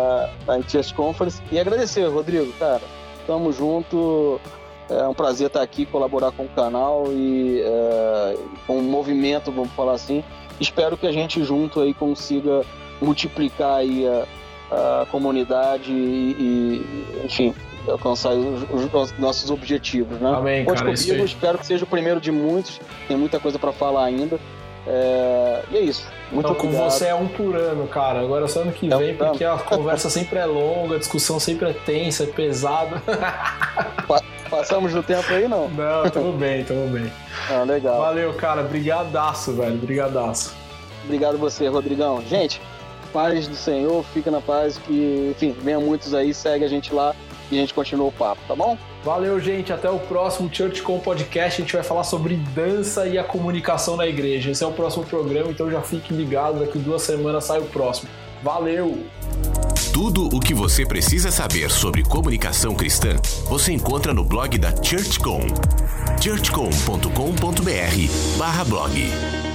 S3: na Conference. E agradecer, Rodrigo, cara. Tamo junto. É um prazer estar aqui, colaborar com o canal e é, com o movimento, vamos falar assim. Espero que a gente junto aí consiga multiplicar aí a a comunidade e, e enfim, alcançar os, os, nossos objetivos, né?
S2: Amém, Conte cara,
S3: comigo, espero que seja o primeiro de muitos, tem muita coisa para falar ainda. É... E é isso. Muito
S2: então, com você é um por ano, cara. Agora só ano que é vem, porque a conversa sempre é longa, a discussão sempre é tensa, é pesada.
S3: Passamos do tempo aí, não?
S2: Não, tudo bem, tudo bem.
S3: Ah, legal.
S2: Valeu, cara. Brigadaço, velho. Brigadaço.
S3: Obrigado você, Rodrigão. Gente, paz do Senhor, fica na paz, que, enfim, venha muitos aí, segue a gente lá e a gente continua o papo, tá bom?
S2: Valeu, gente. Até o próximo ChurchCom Podcast. A gente vai falar sobre dança e a comunicação na igreja. Esse é o próximo programa, então já fique ligado. Daqui duas semanas sai o próximo. Valeu!
S1: Tudo o que você precisa saber sobre comunicação cristã você encontra no blog da ChurchCom. churchcom.com.br/blog.